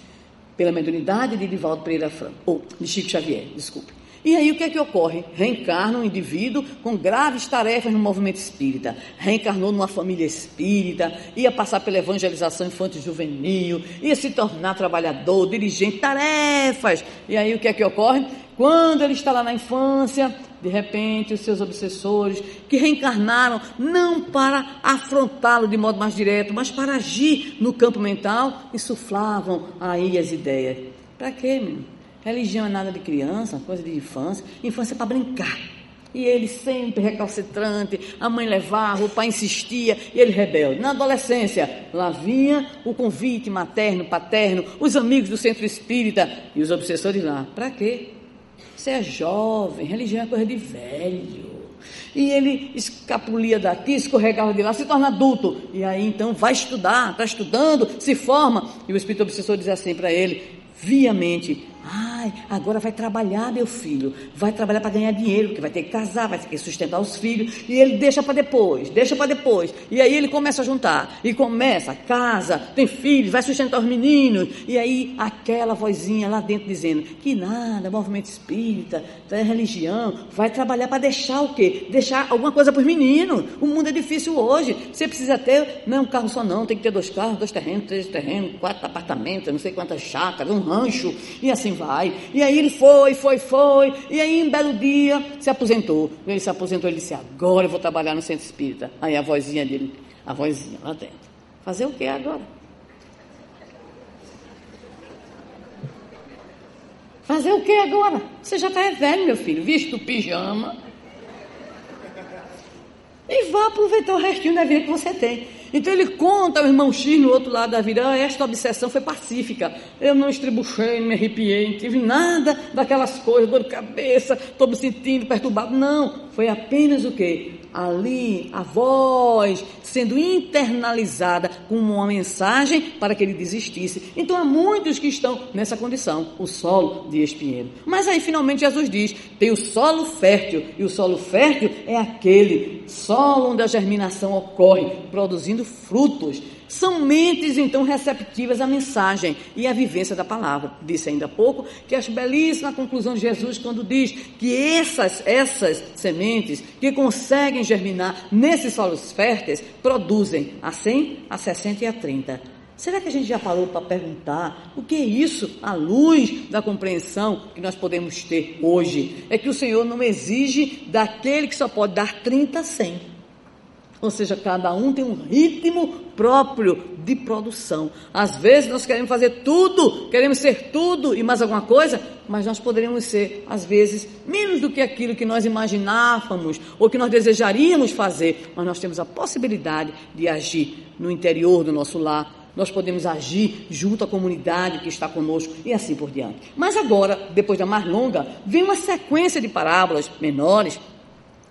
pela mediunidade de Divaldo Pereira Franco, ou de Chico Xavier, desculpe. E aí o que é que ocorre? Reencarna um indivíduo com graves tarefas no movimento espírita. Reencarnou numa família espírita, ia passar pela evangelização infantil juvenil, ia se tornar trabalhador, dirigente, tarefas. E aí o que é que ocorre? Quando ele está lá na infância, de repente, os seus obsessores, que reencarnaram não para afrontá-lo de modo mais direto, mas para agir no campo mental, insuflavam aí as ideias. Para quê, menino? Religião é nada de criança, coisa de infância. Infância é para brincar. E ele sempre recalcitrante, a mãe levava, o pai insistia, e ele rebelde. Na adolescência, lá vinha o convite materno, paterno, os amigos do centro espírita e os obsessores lá. Para quê? Você é jovem, religião é coisa de velho. E ele escapulia daqui, escorregava de lá, se torna adulto. E aí então vai estudar, está estudando, se forma. E o espírito obsessor diz assim para ele: viamente, Ai, agora vai trabalhar, meu filho. Vai trabalhar para ganhar dinheiro, porque vai ter que casar, vai ter que sustentar os filhos. E ele deixa para depois, deixa para depois. E aí ele começa a juntar. E começa, casa, tem filhos, vai sustentar os meninos. E aí aquela vozinha lá dentro dizendo que nada, movimento espírita, é religião. Vai trabalhar para deixar o quê? Deixar alguma coisa para os meninos. O mundo é difícil hoje. Você precisa ter, não é um carro só não, tem que ter dois carros, dois terrenos, três terrenos, quatro apartamentos, não sei quantas chácaras, um rancho. E assim assim vai. E aí ele foi, foi, foi. E aí, um belo dia, se aposentou. Ele se aposentou, ele disse: Agora eu vou trabalhar no centro espírita. Aí a vozinha dele, a vozinha lá dentro. Fazer o que agora? Fazer o que agora? Você já está velho, meu filho. Visto pijama. E vá aproveitar o restinho da vida que você tem. Então ele conta ao irmão X no outro lado da vida, ah, esta obsessão foi pacífica. Eu não estribuchei, não me arrepiei, não tive nada daquelas coisas, dor de cabeça, estou me sentindo perturbado. Não, foi apenas o quê? Ali, a voz sendo internalizada com uma mensagem para que ele desistisse. Então há muitos que estão nessa condição, o solo de espinheiro. Mas aí finalmente Jesus diz: tem o solo fértil, e o solo fértil é aquele solo onde a germinação ocorre, produzindo frutos. São mentes, então, receptivas à mensagem e à vivência da palavra. Disse ainda há pouco que acho belíssima a conclusão de Jesus quando diz que essas, essas sementes que conseguem germinar nesses solos férteis produzem a 100, a 60 e a 30. Será que a gente já parou para perguntar o que é isso à luz da compreensão que nós podemos ter hoje? É que o Senhor não exige daquele que só pode dar 30 a 100. Ou seja, cada um tem um ritmo próprio de produção. Às vezes nós queremos fazer tudo, queremos ser tudo e mais alguma coisa, mas nós poderíamos ser, às vezes, menos do que aquilo que nós imaginávamos ou que nós desejaríamos fazer, mas nós temos a possibilidade de agir no interior do nosso lar, nós podemos agir junto à comunidade que está conosco e assim por diante. Mas agora, depois da mais longa, vem uma sequência de parábolas menores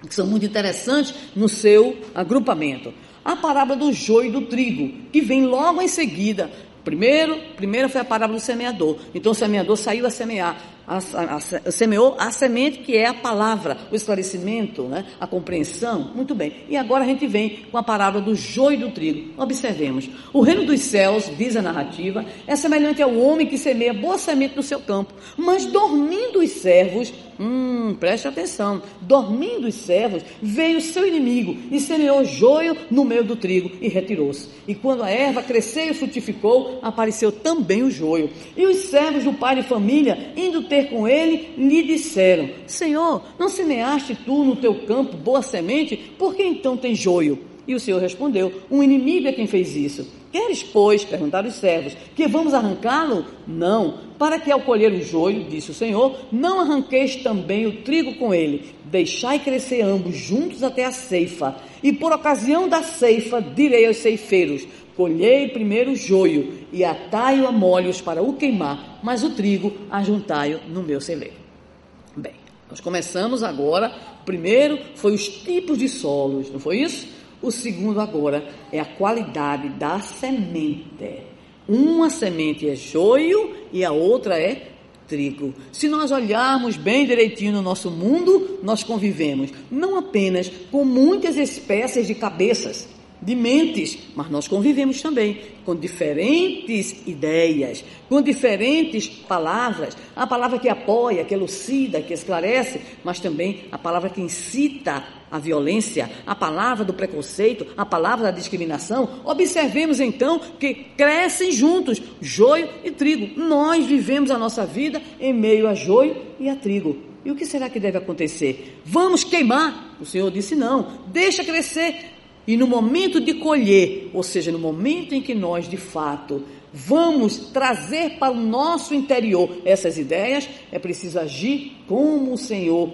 que são muito interessantes no seu agrupamento. A parábola do joio e do trigo, que vem logo em seguida. Primeiro, primeiro foi a parábola do semeador. Então o semeador saiu a semear a, a, semeou a semente que é a palavra, o esclarecimento, né? a compreensão. Muito bem. E agora a gente vem com a parábola do joio e do trigo. Observemos. O reino dos céus, diz a narrativa, é semelhante ao homem que semeia boa semente no seu campo. Mas dormindo os servos, hum, preste atenção, dormindo os servos, veio o seu inimigo e semeou joio no meio do trigo e retirou-se. E quando a erva cresceu e frutificou, apareceu também o joio. E os servos do pai de família, indo ter com ele, lhe disseram: Senhor, não semeaste tu no teu campo boa semente? Por que então tem joio? E o Senhor respondeu: Um inimigo é quem fez isso. Queres, pois, perguntaram os servos, que vamos arrancá-lo? Não, para que ao colher o joio, disse o Senhor, não arranqueis também o trigo com ele. Deixai crescer ambos juntos até a ceifa. E por ocasião da ceifa, direi aos ceifeiros: Colhei primeiro o joio e atai-o a molhos para o queimar, mas o trigo ajuntai-o no meu celeiro. Bem, nós começamos agora. Primeiro foi os tipos de solos, não foi isso? O segundo agora é a qualidade da semente. Uma semente é joio e a outra é trigo. Se nós olharmos bem direitinho no nosso mundo, nós convivemos não apenas com muitas espécies de cabeças, de mentes, mas nós convivemos também com diferentes ideias, com diferentes palavras. A palavra que apoia, que elucida, que esclarece, mas também a palavra que incita a violência, a palavra do preconceito, a palavra da discriminação. Observemos então que crescem juntos joio e trigo. Nós vivemos a nossa vida em meio a joio e a trigo. E o que será que deve acontecer? Vamos queimar? O Senhor disse não, deixa crescer. E no momento de colher, ou seja, no momento em que nós de fato vamos trazer para o nosso interior essas ideias, é preciso agir como o Senhor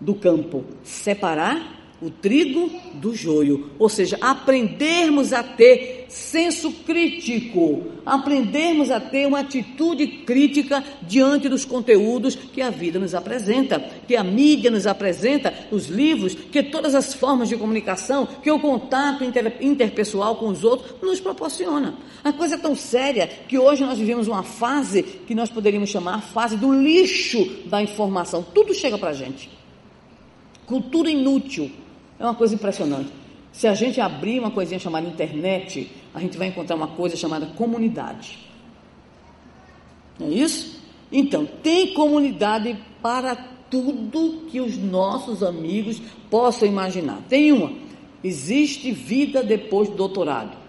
do campo, separar o trigo do joio, ou seja, aprendermos a ter senso crítico, aprendermos a ter uma atitude crítica diante dos conteúdos que a vida nos apresenta, que a mídia nos apresenta, os livros, que todas as formas de comunicação, que o contato inter, interpessoal com os outros nos proporciona. A coisa é tão séria que hoje nós vivemos uma fase que nós poderíamos chamar a fase do lixo da informação. Tudo chega para a gente. Cultura inútil, é uma coisa impressionante. Se a gente abrir uma coisinha chamada internet, a gente vai encontrar uma coisa chamada comunidade. Não é isso? Então, tem comunidade para tudo que os nossos amigos possam imaginar. Tem uma. Existe vida depois do doutorado.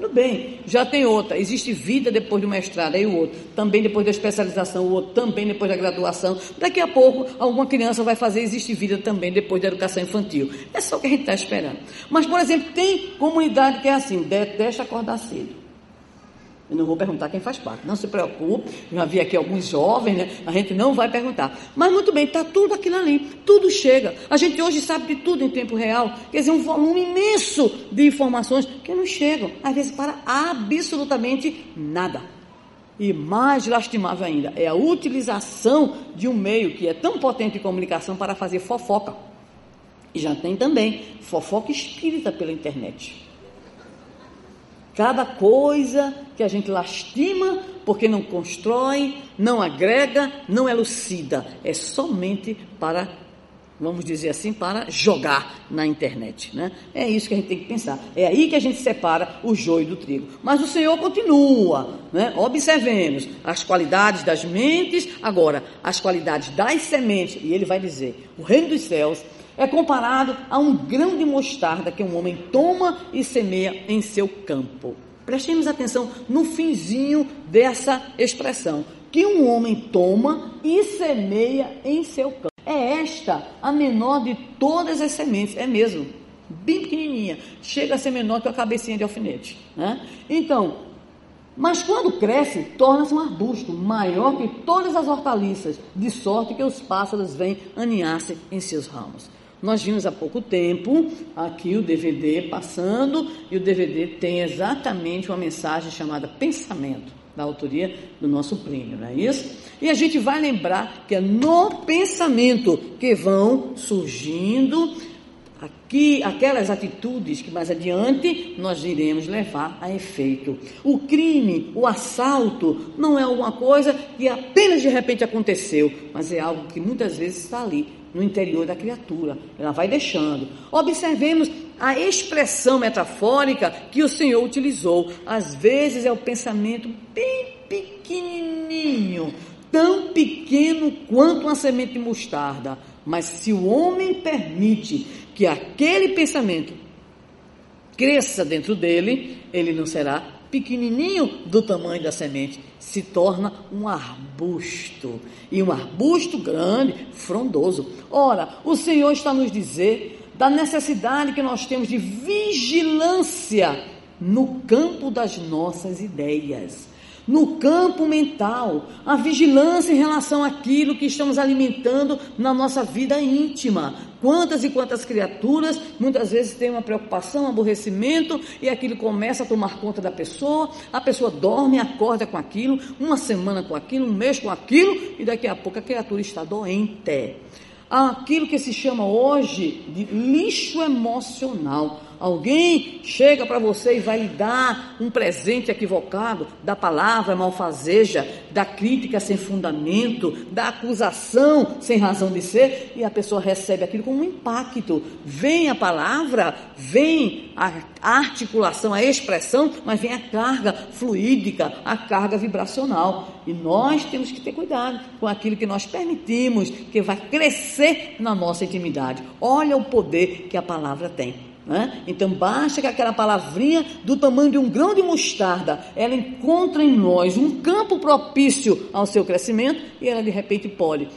Tudo bem, já tem outra. Existe vida depois do mestrado, aí o outro. Também depois da especialização, o outro. Também depois da graduação. Daqui a pouco, alguma criança vai fazer existe vida também depois da educação infantil. É só o que a gente está esperando. Mas, por exemplo, tem comunidade que é assim: detesta acordar cedo. Eu não vou perguntar quem faz parte. Não se preocupe. Já vi aqui alguns jovens, né? A gente não vai perguntar. Mas muito bem, está tudo aquilo ali. Tudo chega. A gente hoje sabe de tudo em tempo real. Quer dizer, um volume imenso de informações que não chegam, às vezes, para absolutamente nada. E mais lastimável ainda é a utilização de um meio que é tão potente de comunicação para fazer fofoca. E já tem também fofoca espírita pela internet. Cada coisa que a gente lastima porque não constrói, não agrega, não elucida. É somente para, vamos dizer assim, para jogar na internet. Né? É isso que a gente tem que pensar. É aí que a gente separa o joio do trigo. Mas o Senhor continua. Né? Observemos as qualidades das mentes, agora, as qualidades das sementes. E ele vai dizer: o reino dos céus é comparado a um grão de mostarda que um homem toma e semeia em seu campo. Prestemos atenção no finzinho dessa expressão, que um homem toma e semeia em seu campo. É esta a menor de todas as sementes, é mesmo, bem pequenininha, chega a ser menor que a cabecinha de alfinete. Né? Então, mas quando cresce, torna-se um arbusto maior que todas as hortaliças, de sorte que os pássaros vêm aninhar-se em seus ramos. Nós vimos há pouco tempo aqui o DVD passando e o DVD tem exatamente uma mensagem chamada Pensamento, da autoria do nosso Plínio, não é isso? E a gente vai lembrar que é no pensamento que vão surgindo aqui aquelas atitudes que mais adiante nós iremos levar a efeito. O crime, o assalto, não é alguma coisa que apenas de repente aconteceu, mas é algo que muitas vezes está ali no interior da criatura. Ela vai deixando. Observemos a expressão metafórica que o Senhor utilizou. Às vezes é o pensamento bem pequenininho, tão pequeno quanto uma semente de mostarda. Mas se o homem permite que aquele pensamento cresça dentro dele, ele não será pequenininho do tamanho da semente, se torna um arbusto. E um arbusto grande, frondoso. Ora, o Senhor está nos dizer da necessidade que nós temos de vigilância no campo das nossas ideias no campo mental, a vigilância em relação àquilo que estamos alimentando na nossa vida íntima. Quantas e quantas criaturas muitas vezes têm uma preocupação, um aborrecimento e aquilo começa a tomar conta da pessoa, a pessoa dorme, acorda com aquilo, uma semana com aquilo, um mês com aquilo e daqui a pouco a criatura está doente. Aquilo que se chama hoje de lixo emocional. Alguém chega para você e vai lhe dar um presente equivocado da palavra malfazeja, da crítica sem fundamento, da acusação sem razão de ser, e a pessoa recebe aquilo como um impacto. Vem a palavra, vem a articulação, a expressão, mas vem a carga fluídica, a carga vibracional. E nós temos que ter cuidado com aquilo que nós permitimos que vai crescer na nossa intimidade. Olha o poder que a palavra tem. Né? Então basta que aquela palavrinha do tamanho de um grão de mostarda, ela encontra em nós um campo propício ao seu crescimento e ela de repente pode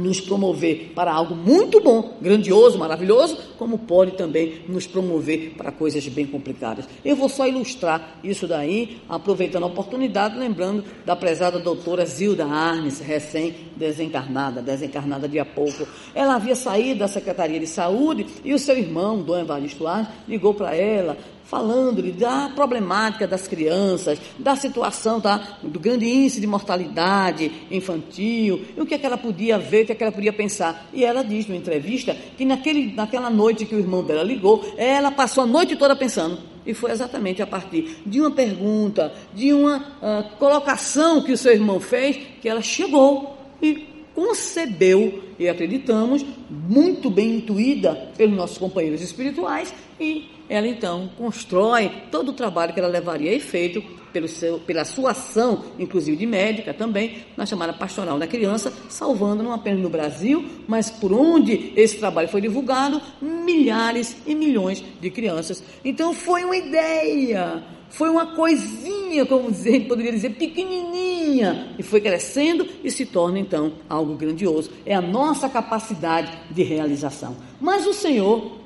nos promover para algo muito bom, grandioso, maravilhoso, como pode também nos promover para coisas bem complicadas. Eu vou só ilustrar isso daí, aproveitando a oportunidade, lembrando da prezada doutora Zilda Arnes, recém-desencarnada, desencarnada de há pouco. Ela havia saído da Secretaria de Saúde e o seu irmão, Dom Evaristo Arnes, ligou para ela, falando-lhe da problemática das crianças, da situação tá, do grande índice de mortalidade infantil, e o que, é que ela podia ver, o que, é que ela podia pensar. E ela diz numa entrevista que naquele, naquela noite que o irmão dela ligou, ela passou a noite toda pensando. E foi exatamente a partir de uma pergunta, de uma uh, colocação que o seu irmão fez, que ela chegou e concebeu, e acreditamos, muito bem intuída pelos nossos companheiros espirituais, e ela então constrói todo o trabalho que ela levaria a efeito pelo seu, pela sua ação, inclusive de médica também, na chamada pastoral da criança, salvando não apenas no Brasil, mas por onde esse trabalho foi divulgado, milhares e milhões de crianças. Então foi uma ideia, foi uma coisinha, como <laughs> dizer, poderia dizer, pequenininha, e foi crescendo e se torna então algo grandioso. É a nossa capacidade de realização. Mas o Senhor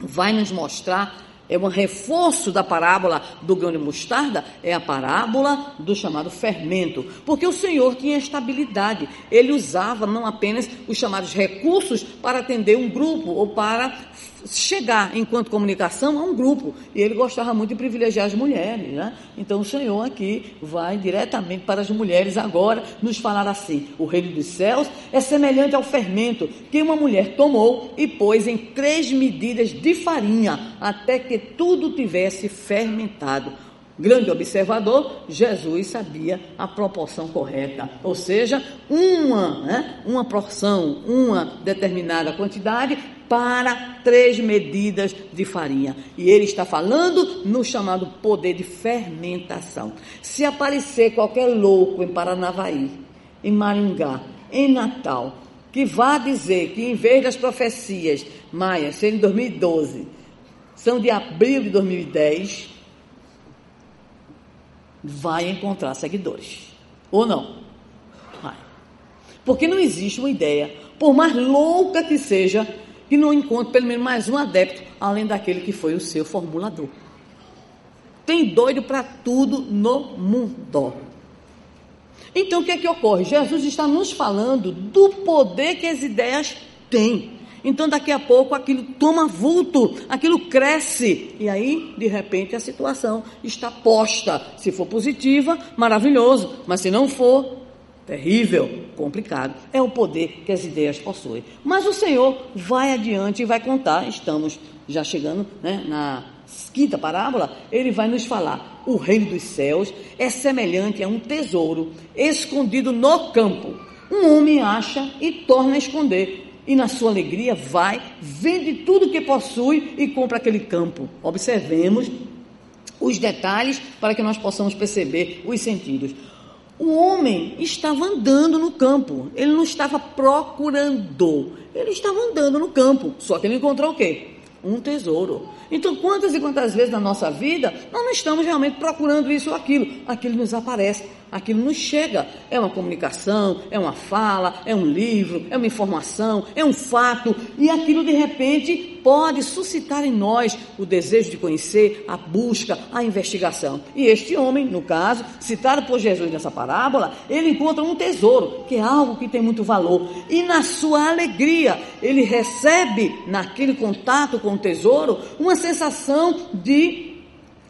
vai nos mostrar é um reforço da parábola do grão de mostarda, é a parábola do chamado fermento. Porque o Senhor tinha estabilidade. Ele usava não apenas os chamados recursos para atender um grupo ou para chegar, enquanto comunicação, a um grupo. E ele gostava muito de privilegiar as mulheres. Né? Então o Senhor aqui vai diretamente para as mulheres agora nos falar assim: o reino dos céus é semelhante ao fermento que uma mulher tomou e pôs em três medidas de farinha, até que tudo tivesse fermentado grande observador, Jesus sabia a proporção correta, ou seja, uma, né, uma porção, uma determinada quantidade para três medidas de farinha. E ele está falando no chamado poder de fermentação. Se aparecer qualquer louco em Paranavaí, em Maringá, em Natal, que vá dizer que em vez das profecias maias serem de 2012, são de abril de 2010, vai encontrar seguidores. Ou não? Vai. Porque não existe uma ideia, por mais louca que seja, que não encontre pelo menos mais um adepto, além daquele que foi o seu formulador. Tem doido para tudo no mundo. Então o que é que ocorre? Jesus está nos falando do poder que as ideias têm. Então daqui a pouco aquilo toma vulto, aquilo cresce. E aí, de repente, a situação está posta. Se for positiva, maravilhoso. Mas se não for, terrível, complicado. É o poder que as ideias possuem. Mas o Senhor vai adiante e vai contar. Estamos já chegando né, na quinta parábola. Ele vai nos falar: o reino dos céus é semelhante a um tesouro escondido no campo. Um homem acha e torna a esconder. E na sua alegria vai, vende tudo que possui e compra aquele campo. Observemos os detalhes para que nós possamos perceber os sentidos. O homem estava andando no campo, ele não estava procurando, ele estava andando no campo, só que ele encontrou o quê? Um tesouro. Então, quantas e quantas vezes na nossa vida nós não estamos realmente procurando isso ou aquilo? Aquilo nos aparece aquilo nos chega. É uma comunicação, é uma fala, é um livro, é uma informação, é um fato, e aquilo de repente pode suscitar em nós o desejo de conhecer, a busca, a investigação. E este homem, no caso, citado por Jesus nessa parábola, ele encontra um tesouro, que é algo que tem muito valor, e na sua alegria, ele recebe naquele contato com o tesouro uma sensação de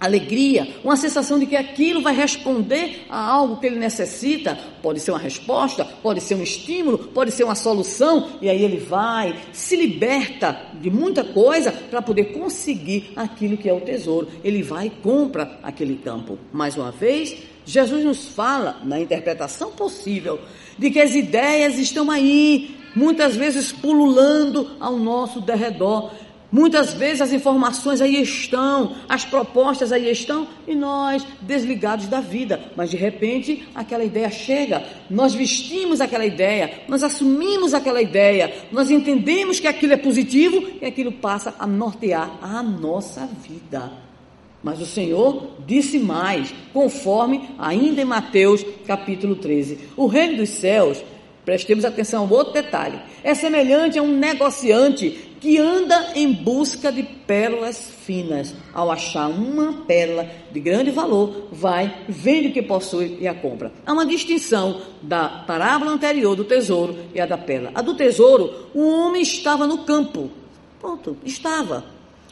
alegria, uma sensação de que aquilo vai responder a algo que ele necessita. Pode ser uma resposta, pode ser um estímulo, pode ser uma solução, e aí ele vai, se liberta de muita coisa para poder conseguir aquilo que é o tesouro. Ele vai e compra aquele campo. Mais uma vez, Jesus nos fala, na interpretação possível, de que as ideias estão aí, muitas vezes pululando ao nosso derredor. Muitas vezes as informações aí estão, as propostas aí estão, e nós desligados da vida. Mas de repente aquela ideia chega, nós vestimos aquela ideia, nós assumimos aquela ideia, nós entendemos que aquilo é positivo e aquilo passa a nortear a nossa vida. Mas o Senhor disse mais, conforme ainda em Mateus capítulo 13: O reino dos céus Prestemos atenção ao outro detalhe. É semelhante a um negociante que anda em busca de pérolas finas. Ao achar uma pérola de grande valor, vai, vende o que possui e a compra. Há uma distinção da parábola anterior do tesouro e a da pérola. A do tesouro, o homem estava no campo. Pronto, estava.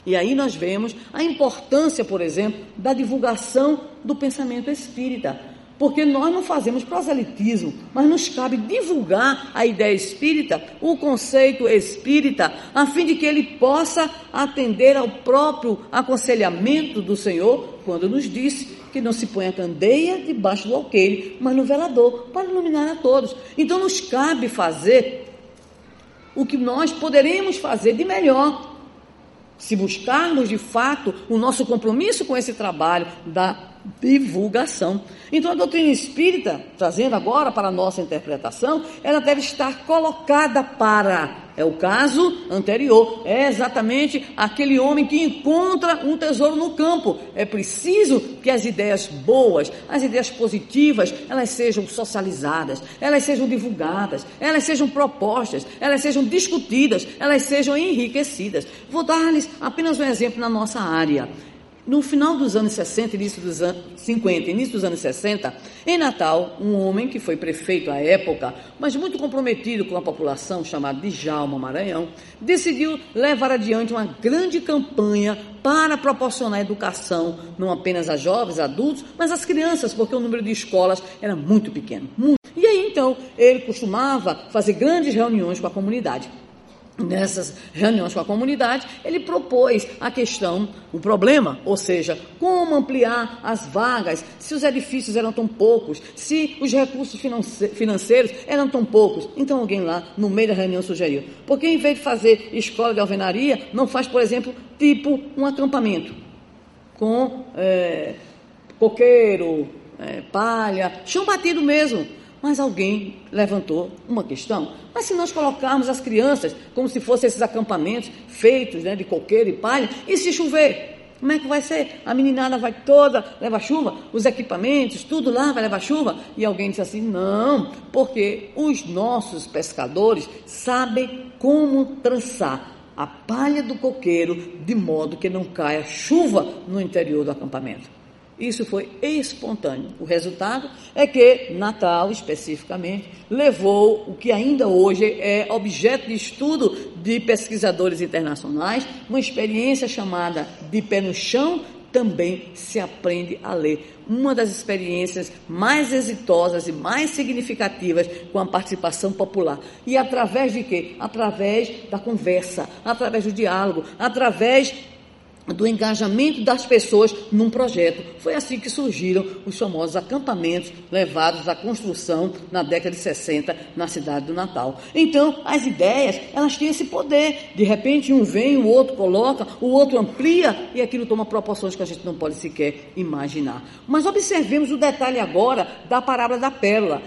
E aí nós vemos a importância, por exemplo, da divulgação do pensamento espírita porque nós não fazemos proselitismo, mas nos cabe divulgar a ideia espírita, o conceito espírita, a fim de que ele possa atender ao próprio aconselhamento do Senhor, quando nos disse que não se põe a candeia debaixo do alqueire, mas no velador, para iluminar a todos. Então nos cabe fazer o que nós poderemos fazer de melhor se buscarmos de fato o nosso compromisso com esse trabalho da divulgação. Então a doutrina espírita, trazendo agora para a nossa interpretação, ela deve estar colocada para, é o caso anterior, é exatamente aquele homem que encontra um tesouro no campo. É preciso que as ideias boas, as ideias positivas, elas sejam socializadas, elas sejam divulgadas, elas sejam propostas, elas sejam discutidas, elas sejam enriquecidas. Vou dar-lhes apenas um exemplo na nossa área. No final dos anos 60, início dos anos 50, início dos anos 60, em Natal, um homem que foi prefeito à época, mas muito comprometido com a população, chamado de Jalma Maranhão, decidiu levar adiante uma grande campanha para proporcionar educação, não apenas a jovens, adultos, mas às crianças, porque o número de escolas era muito pequeno. Muito. E aí então, ele costumava fazer grandes reuniões com a comunidade nessas reuniões com a comunidade, ele propôs a questão, o problema, ou seja, como ampliar as vagas, se os edifícios eram tão poucos, se os recursos financeiros eram tão poucos. Então alguém lá, no meio da reunião, sugeriu, porque em vez de fazer escola de alvenaria, não faz, por exemplo, tipo um acampamento, com é, coqueiro, é, palha, chão batido mesmo, mas alguém levantou uma questão. Mas se nós colocarmos as crianças como se fossem esses acampamentos feitos né, de coqueiro e palha, e se chover? Como é que vai ser? A meninada vai toda levar chuva, os equipamentos, tudo lá vai levar chuva? E alguém disse assim: não, porque os nossos pescadores sabem como trançar a palha do coqueiro de modo que não caia chuva no interior do acampamento. Isso foi espontâneo. O resultado é que Natal, especificamente, levou o que ainda hoje é objeto de estudo de pesquisadores internacionais, uma experiência chamada de pé no chão, também se aprende a ler. Uma das experiências mais exitosas e mais significativas com a participação popular. E através de quê? Através da conversa, através do diálogo, através do engajamento das pessoas num projeto. Foi assim que surgiram os famosos acampamentos levados à construção na década de 60 na cidade do Natal. Então, as ideias, elas têm esse poder. De repente, um vem, o outro coloca, o outro amplia e aquilo toma proporções que a gente não pode sequer imaginar. Mas observemos o detalhe agora da parábola da pérola.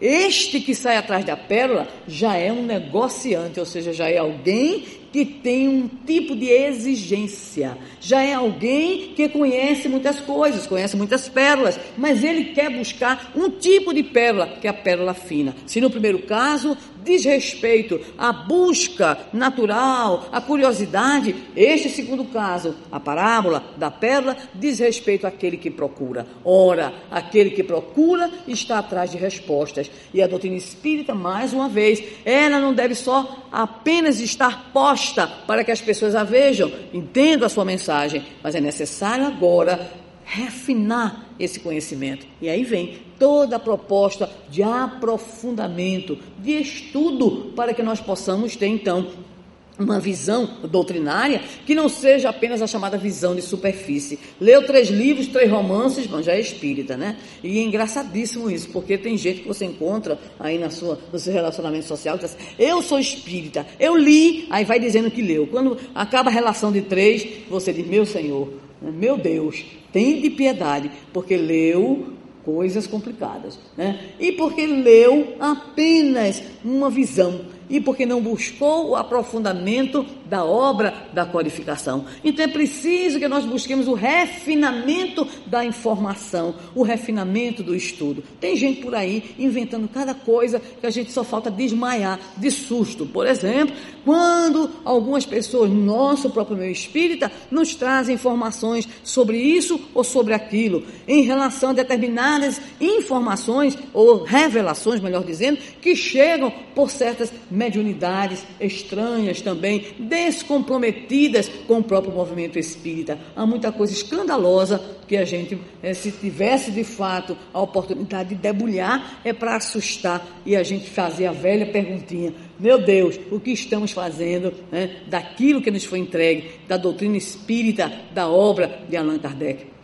Este que sai atrás da pérola já é um negociante, ou seja, já é alguém que tem um tipo de exigência. Já é alguém que conhece muitas coisas, conhece muitas pérolas, mas ele quer buscar um tipo de pérola, que é a pérola fina. Se no primeiro caso diz respeito à busca natural, à curiosidade, este segundo caso, a parábola da pérola, diz respeito àquele que procura. Ora, aquele que procura está atrás de respostas. E a doutrina espírita, mais uma vez, ela não deve só apenas estar posta para que as pessoas a vejam, entendam a sua mensagem, mas é necessário agora refinar esse conhecimento. E aí vem toda a proposta de aprofundamento, de estudo, para que nós possamos ter então uma visão doutrinária que não seja apenas a chamada visão de superfície. Leu três livros, três romances, bom, já é espírita, né? E é engraçadíssimo isso, porque tem gente que você encontra aí na sua, no seu relacionamento social que diz assim, eu sou espírita, eu li, aí vai dizendo que leu. Quando acaba a relação de três, você diz, meu Senhor, meu Deus, tem de piedade, porque leu coisas complicadas, né? E porque leu apenas uma visão e porque não buscou o aprofundamento da obra da codificação. Então é preciso que nós busquemos o refinamento da informação, o refinamento do estudo. Tem gente por aí inventando cada coisa que a gente só falta desmaiar de susto. Por exemplo, quando algumas pessoas, nosso próprio meio espírita, nos trazem informações sobre isso ou sobre aquilo, em relação a determinadas informações ou revelações, melhor dizendo, que chegam por certas mediunidades estranhas também, descomprometidas com o próprio movimento espírita. Há muita coisa escandalosa que a gente, eh, se tivesse de fato a oportunidade de debulhar, é para assustar e a gente fazer a velha perguntinha: meu Deus, o que estamos fazendo né, daquilo que nos foi entregue, da doutrina espírita, da obra de Allan Kardec?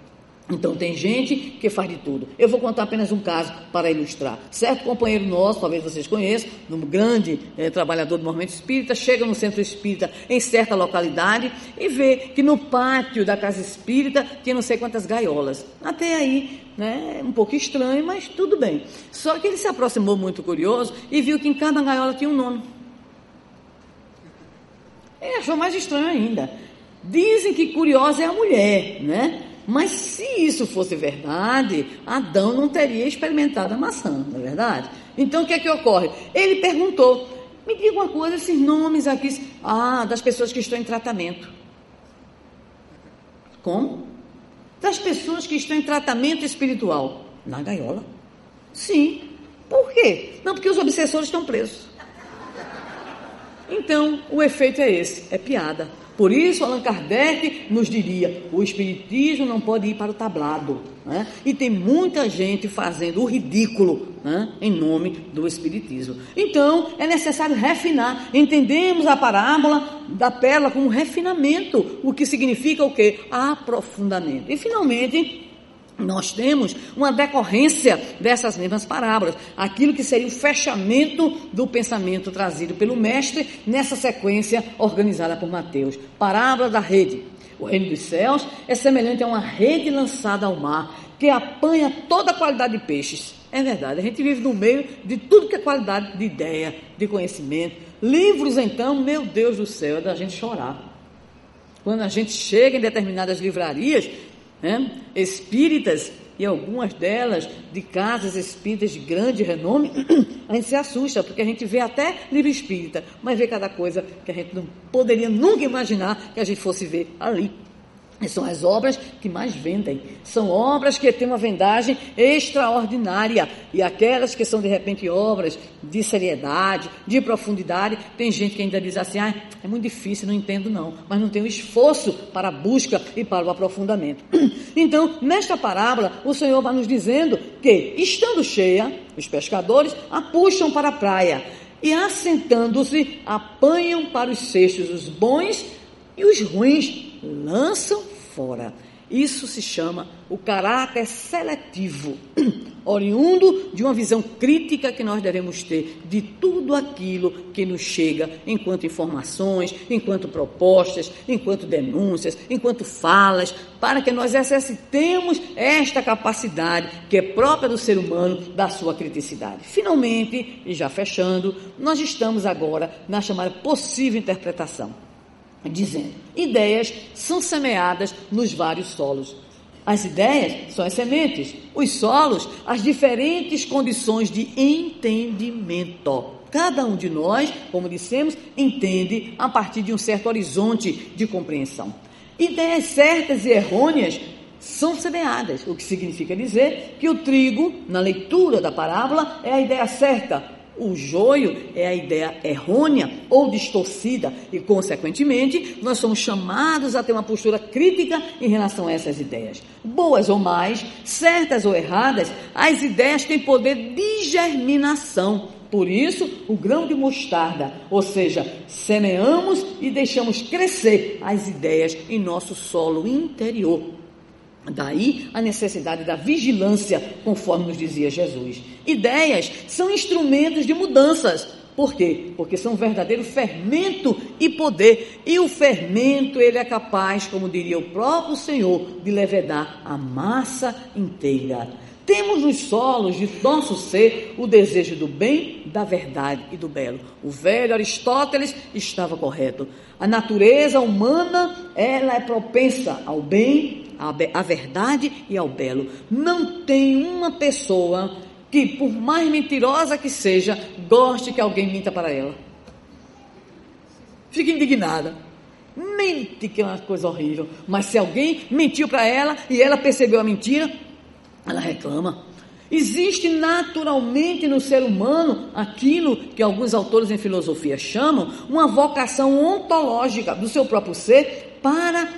Então tem gente que faz de tudo. Eu vou contar apenas um caso para ilustrar. Certo companheiro nosso, talvez vocês conheçam, um grande eh, trabalhador do movimento espírita, chega no centro espírita em certa localidade e vê que no pátio da casa espírita tinha não sei quantas gaiolas. Até aí, né, um pouco estranho, mas tudo bem. Só que ele se aproximou muito curioso e viu que em cada gaiola tinha um nome. Ele achou mais estranho ainda. Dizem que curiosa é a mulher, né? Mas se isso fosse verdade, Adão não teria experimentado a maçã, não é verdade? Então o que é que ocorre? Ele perguntou: me diga uma coisa, esses nomes aqui, ah, das pessoas que estão em tratamento. Como? Das pessoas que estão em tratamento espiritual. Na gaiola? Sim. Por quê? Não, porque os obsessores estão presos. Então, o efeito é esse: é piada. Por isso, Allan Kardec nos diria: o Espiritismo não pode ir para o tablado. Né? E tem muita gente fazendo o ridículo né? em nome do Espiritismo. Então, é necessário refinar. Entendemos a parábola da pérola como refinamento, o que significa o quê? Aprofundamento. E, finalmente, nós temos uma decorrência dessas mesmas parábolas, aquilo que seria o fechamento do pensamento trazido pelo mestre nessa sequência organizada por Mateus. Parábola da rede. O reino dos céus é semelhante a uma rede lançada ao mar que apanha toda a qualidade de peixes. É verdade, a gente vive no meio de tudo que é qualidade de ideia, de conhecimento. Livros, então, meu Deus do céu, é da gente chorar. Quando a gente chega em determinadas livrarias, né, espíritas, e algumas delas de casas espíritas de grande renome, <clears throat> a gente se assusta, porque a gente vê até livro espírita, mas vê cada coisa que a gente não poderia nunca imaginar que a gente fosse ver ali. São as obras que mais vendem. São obras que têm uma vendagem extraordinária. E aquelas que são, de repente, obras de seriedade, de profundidade, tem gente que ainda diz assim: ah, é muito difícil, não entendo não. Mas não tem o esforço para a busca e para o aprofundamento. <clears throat> Então, nesta parábola, o Senhor vai nos dizendo que, estando cheia, os pescadores a puxam para a praia e, assentando-se, apanham para os cestos os bons e os ruins lançam fora. Isso se chama o caráter seletivo, <clears throat> oriundo de uma visão crítica que nós devemos ter de tudo aquilo que nos chega enquanto informações, enquanto propostas, enquanto denúncias, enquanto falas, para que nós exercitemos esta capacidade que é própria do ser humano da sua criticidade. Finalmente, e já fechando, nós estamos agora na chamada possível interpretação dizendo: ideias são semeadas nos vários solos. As ideias são as sementes, os solos, as diferentes condições de entendimento. Cada um de nós, como dissemos, entende a partir de um certo horizonte de compreensão. Ideias certas e errôneas são semeadas, o que significa dizer que o trigo, na leitura da parábola, é a ideia certa, o joio é a ideia errônea ou distorcida e, consequentemente, nós somos chamados a ter uma postura crítica em relação a essas ideias. Boas ou mais, certas ou erradas, as ideias têm poder de germinação. Por isso, o grão de mostarda, ou seja, semeamos e deixamos crescer as ideias em nosso solo interior. Daí a necessidade da vigilância, conforme nos dizia Jesus. Ideias são instrumentos de mudanças. Por quê? Porque são verdadeiro fermento e poder. E o fermento, ele é capaz, como diria o próprio Senhor, de levedar a massa inteira. Temos nos solos de nosso ser o desejo do bem, da verdade e do belo. O velho Aristóteles estava correto. A natureza humana, ela é propensa ao bem, à verdade e ao belo. Não tem uma pessoa que, por mais mentirosa que seja, goste que alguém minta para ela. Fica indignada. Mente, que é uma coisa horrível. Mas se alguém mentiu para ela e ela percebeu a mentira, ela reclama. Existe naturalmente no ser humano aquilo que alguns autores em filosofia chamam uma vocação ontológica do seu próprio ser para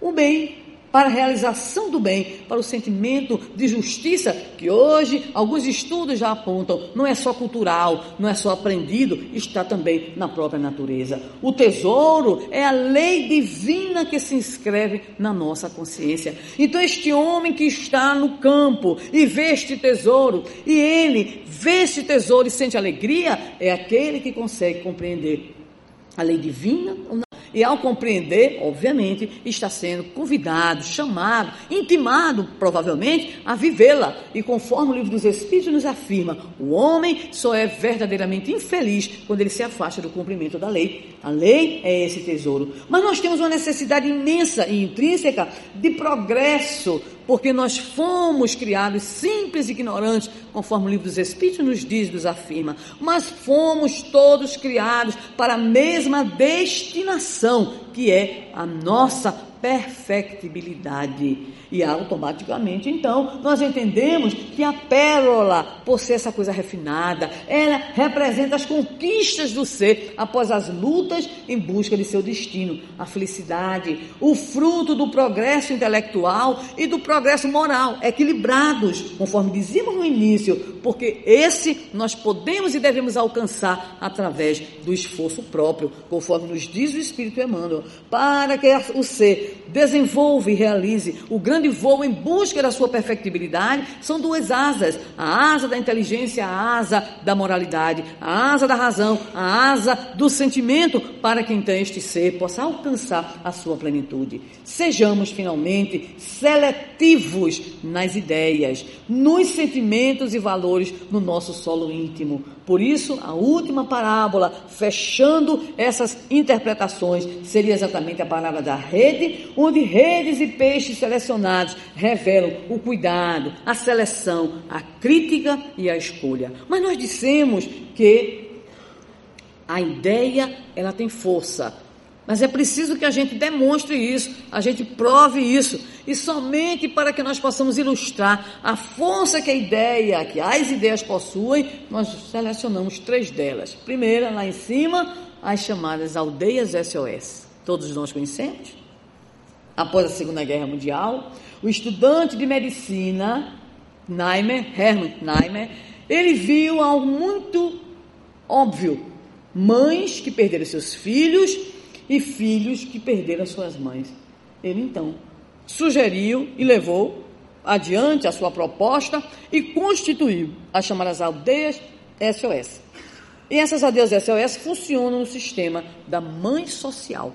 o bem, para a realização do bem, para o sentimento de justiça, que hoje alguns estudos já apontam, não é só cultural, não é só aprendido, está também na própria natureza. O tesouro é a lei divina que se inscreve na nossa consciência. Então, este homem que está no campo e vê este tesouro, e ele vê este tesouro e sente alegria, é aquele que consegue compreender a lei divina e ao compreender, obviamente, está sendo convidado, chamado, intimado, provavelmente, a vivê-la. E conforme o livro dos Espíritos nos afirma, o homem só é verdadeiramente infeliz quando ele se afasta do cumprimento da lei. A lei é esse tesouro. Mas nós temos uma necessidade imensa e intrínseca de progresso porque nós fomos criados simples e ignorantes, conforme o livro dos Espíritos nos diz, nos afirma, mas fomos todos criados para a mesma destinação, que é a nossa perfectibilidade. E automaticamente, então, nós entendemos que a pérola, por ser essa coisa refinada, ela representa as conquistas do ser após as lutas em busca de seu destino, a felicidade, o fruto do progresso intelectual e do progresso moral, equilibrados, conforme dizíamos no início, porque esse nós podemos e devemos alcançar através do esforço próprio, conforme nos diz o Espírito Emmanuel, para que o ser desenvolva e realize. O grande voo em busca da sua perfectibilidade são duas asas: a asa da inteligência, a asa da moralidade, a asa da razão, a asa do sentimento, para que então este ser possa alcançar a sua plenitude. Sejamos finalmente seletivos nas ideias, nos sentimentos e valores no nosso solo íntimo. Por isso, a última parábola, fechando essas interpretações, seria exatamente a parábola da rede, onde redes e peixes selecionados revelam o cuidado, a seleção, a crítica e a escolha. Mas nós dissemos que a ideia, ela tem força, mas é preciso que a gente demonstre isso, a gente prove isso, e somente para que nós possamos ilustrar a força que a ideia, que as ideias possuem, nós selecionamos três delas. Primeira, lá em cima, as chamadas aldeias SOS. Todos nós conhecemos. Após a Segunda Guerra Mundial, o estudante de medicina, Naimer, Hermann Naimer, ele viu algo muito óbvio: mães que perderam seus filhos e filhos que perderam suas mães. Ele então sugeriu e levou adiante a sua proposta e constituiu as chamadas aldeias SOS. E essas aldeias SOS funcionam no sistema da mãe social.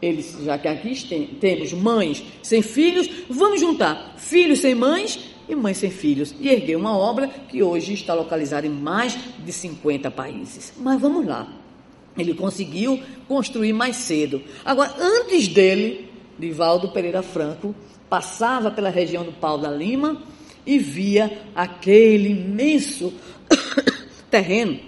Eles, já que aqui temos mães sem filhos, vamos juntar filhos sem mães e mães sem filhos e erguer uma obra que hoje está localizada em mais de 50 países. Mas vamos lá. Ele conseguiu construir mais cedo. Agora, antes dele, Divaldo Pereira Franco passava pela região do Pau da Lima e via aquele imenso <coughs> terreno.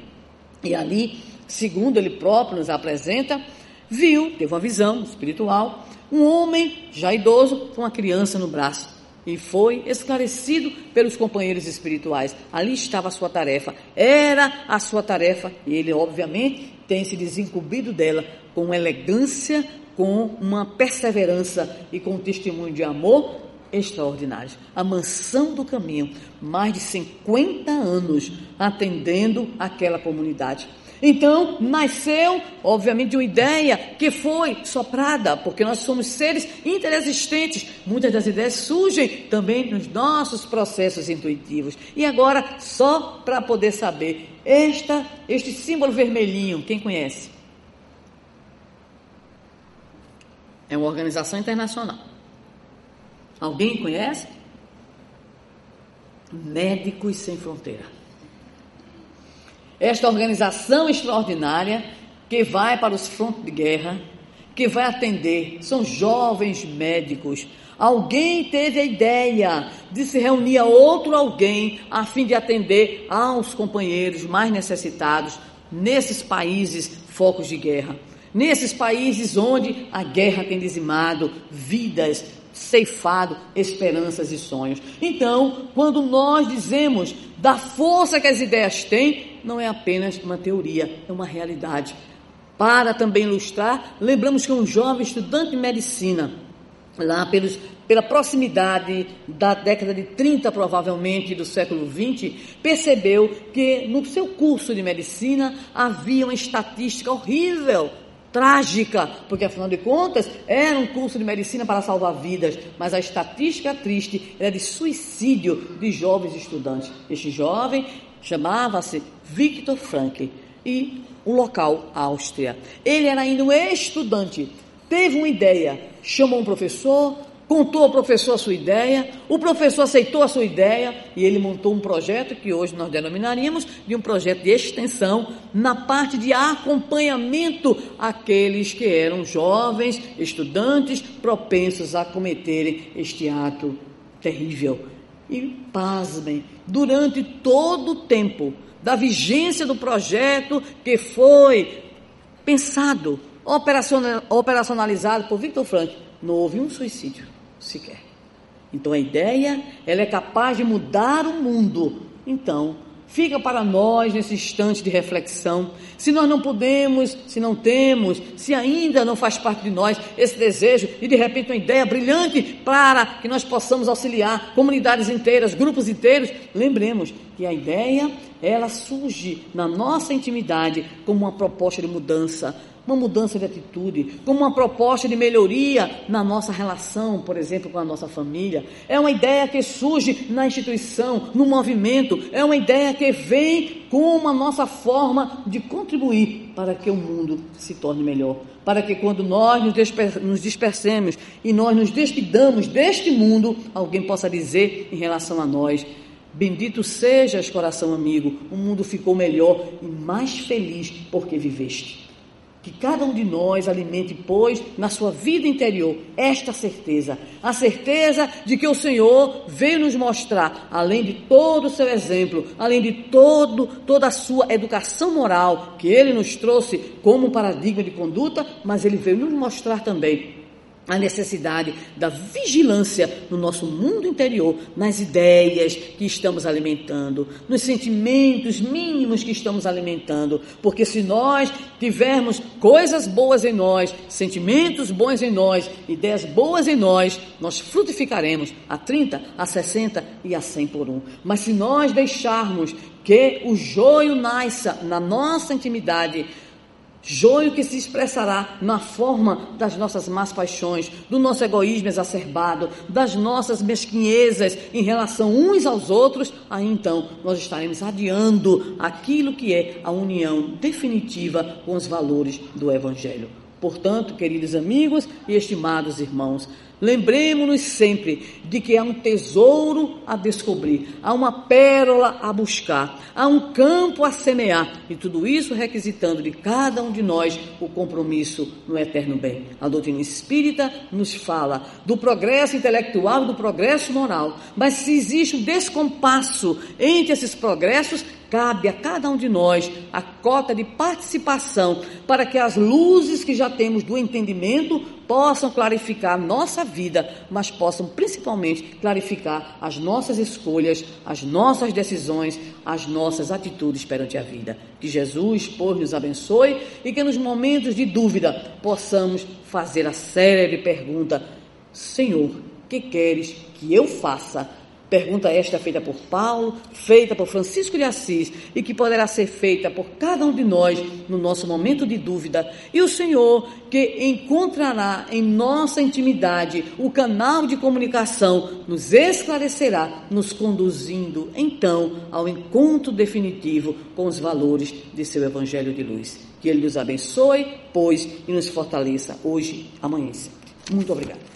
E ali, segundo ele próprio nos apresenta, viu, teve uma visão espiritual, um homem já idoso com uma criança no braço. E foi esclarecido pelos companheiros espirituais. Ali estava a sua tarefa. Era a sua tarefa. E ele, obviamente, tem se desencumbido dela com elegância, com uma perseverança e com um testemunho de amor extraordinário. A mansão do caminho, mais de 50 anos atendendo aquela comunidade. Então, nasceu, obviamente, uma ideia que foi soprada, porque nós somos seres interexistentes. Muitas das ideias surgem também nos nossos processos intuitivos. E agora, só para poder saber, esta, este símbolo vermelhinho, quem conhece? É uma organização internacional. Alguém conhece? Médicos Sem Fronteira. Esta organização extraordinária que vai para os frontes de guerra, que vai atender, são jovens médicos. Alguém teve a ideia de se reunir a outro alguém a fim de atender aos companheiros mais necessitados nesses países focos de guerra. Nesses países onde a guerra tem dizimado vidas, ceifado esperanças e sonhos. Então, quando nós dizemos da força que as ideias têm, não é apenas uma teoria, é uma realidade. Para também ilustrar, lembramos que um jovem estudante de medicina, lá pelos, pela proximidade da década de 30, provavelmente, do século 20, percebeu que no seu curso de medicina havia uma estatística horrível trágica, porque afinal de contas era um curso de medicina para salvar vidas, mas a estatística triste era de suicídio de jovens estudantes. Este jovem chamava-se Victor Frankl e o local Áustria. Ele era ainda um estudante, teve uma ideia, chamou um professor, contou ao professor a sua ideia, o professor aceitou a sua ideia e ele montou um projeto que hoje nós denominaríamos de um projeto de extensão na parte de acompanhamento àqueles que eram jovens, estudantes, propensos a cometerem este ato terrível. E pasmem, durante todo o tempo da vigência do projeto que foi pensado, operacionalizado por Victor Frank, não houve um suicídio sequer. Então a ideia, ela é capaz de mudar o mundo. Então, fica para nós nesse instante de reflexão. Se nós não podemos, se não temos, se ainda não faz parte de nós esse desejo e de repente uma ideia brilhante para que nós possamos auxiliar comunidades inteiras, grupos inteiros, lembremos que a ideia, ela surge na nossa intimidade como uma proposta de mudança uma mudança de atitude, como uma proposta de melhoria na nossa relação, por exemplo, com a nossa família. É uma ideia que surge na instituição, no movimento, é uma ideia que vem como a nossa forma de contribuir para que o mundo se torne melhor. Para que quando nós nos dispersemos e nós nos despidamos deste mundo, alguém possa dizer em relação a nós: Bendito sejas, coração amigo, o mundo ficou melhor e mais feliz porque viveste. Que cada um de nós alimente, pois, na sua vida interior, esta certeza. A certeza de que o Senhor veio nos mostrar, além de todo o seu exemplo, além de todo, toda a sua educação moral, que ele nos trouxe como paradigma de conduta, mas ele veio nos mostrar também a necessidade da vigilância no nosso mundo interior, nas ideias que estamos alimentando, nos sentimentos mínimos que estamos alimentando, porque se nós tivermos coisas boas em nós, sentimentos bons em nós, ideias boas em nós, nós frutificaremos a 30, a 60 e a 100 por um. Mas se nós deixarmos que o joio nasça na nossa intimidade, Joio que se expressará na forma das nossas más paixões, do nosso egoísmo exacerbado, das nossas mesquinhezas em relação uns aos outros, aí então nós estaremos adiando aquilo que é a união definitiva com os valores do Evangelho. Portanto, queridos amigos e estimados irmãos, Lembremos-nos sempre de que há um tesouro a descobrir, há uma pérola a buscar, há um campo a semear, e tudo isso requisitando de cada um de nós o compromisso no eterno bem. A doutrina espírita nos fala do progresso intelectual e do progresso moral, mas se existe um descompasso entre esses progressos, cabe a cada um de nós a cota de participação para que as luzes que já temos do entendimento possam clarificar a nossa vida, mas possam principalmente clarificar as nossas escolhas, as nossas decisões, as nossas atitudes perante a vida. Que Jesus, pois, nos abençoe e que nos momentos de dúvida possamos fazer a célebre pergunta: Senhor, que queres que eu faça? Pergunta esta feita por Paulo, feita por Francisco de Assis e que poderá ser feita por cada um de nós no nosso momento de dúvida. E o Senhor que encontrará em nossa intimidade o canal de comunicação nos esclarecerá, nos conduzindo então ao encontro definitivo com os valores de seu Evangelho de luz. Que Ele nos abençoe, pois, e nos fortaleça hoje, amanhã e sempre. Muito obrigado.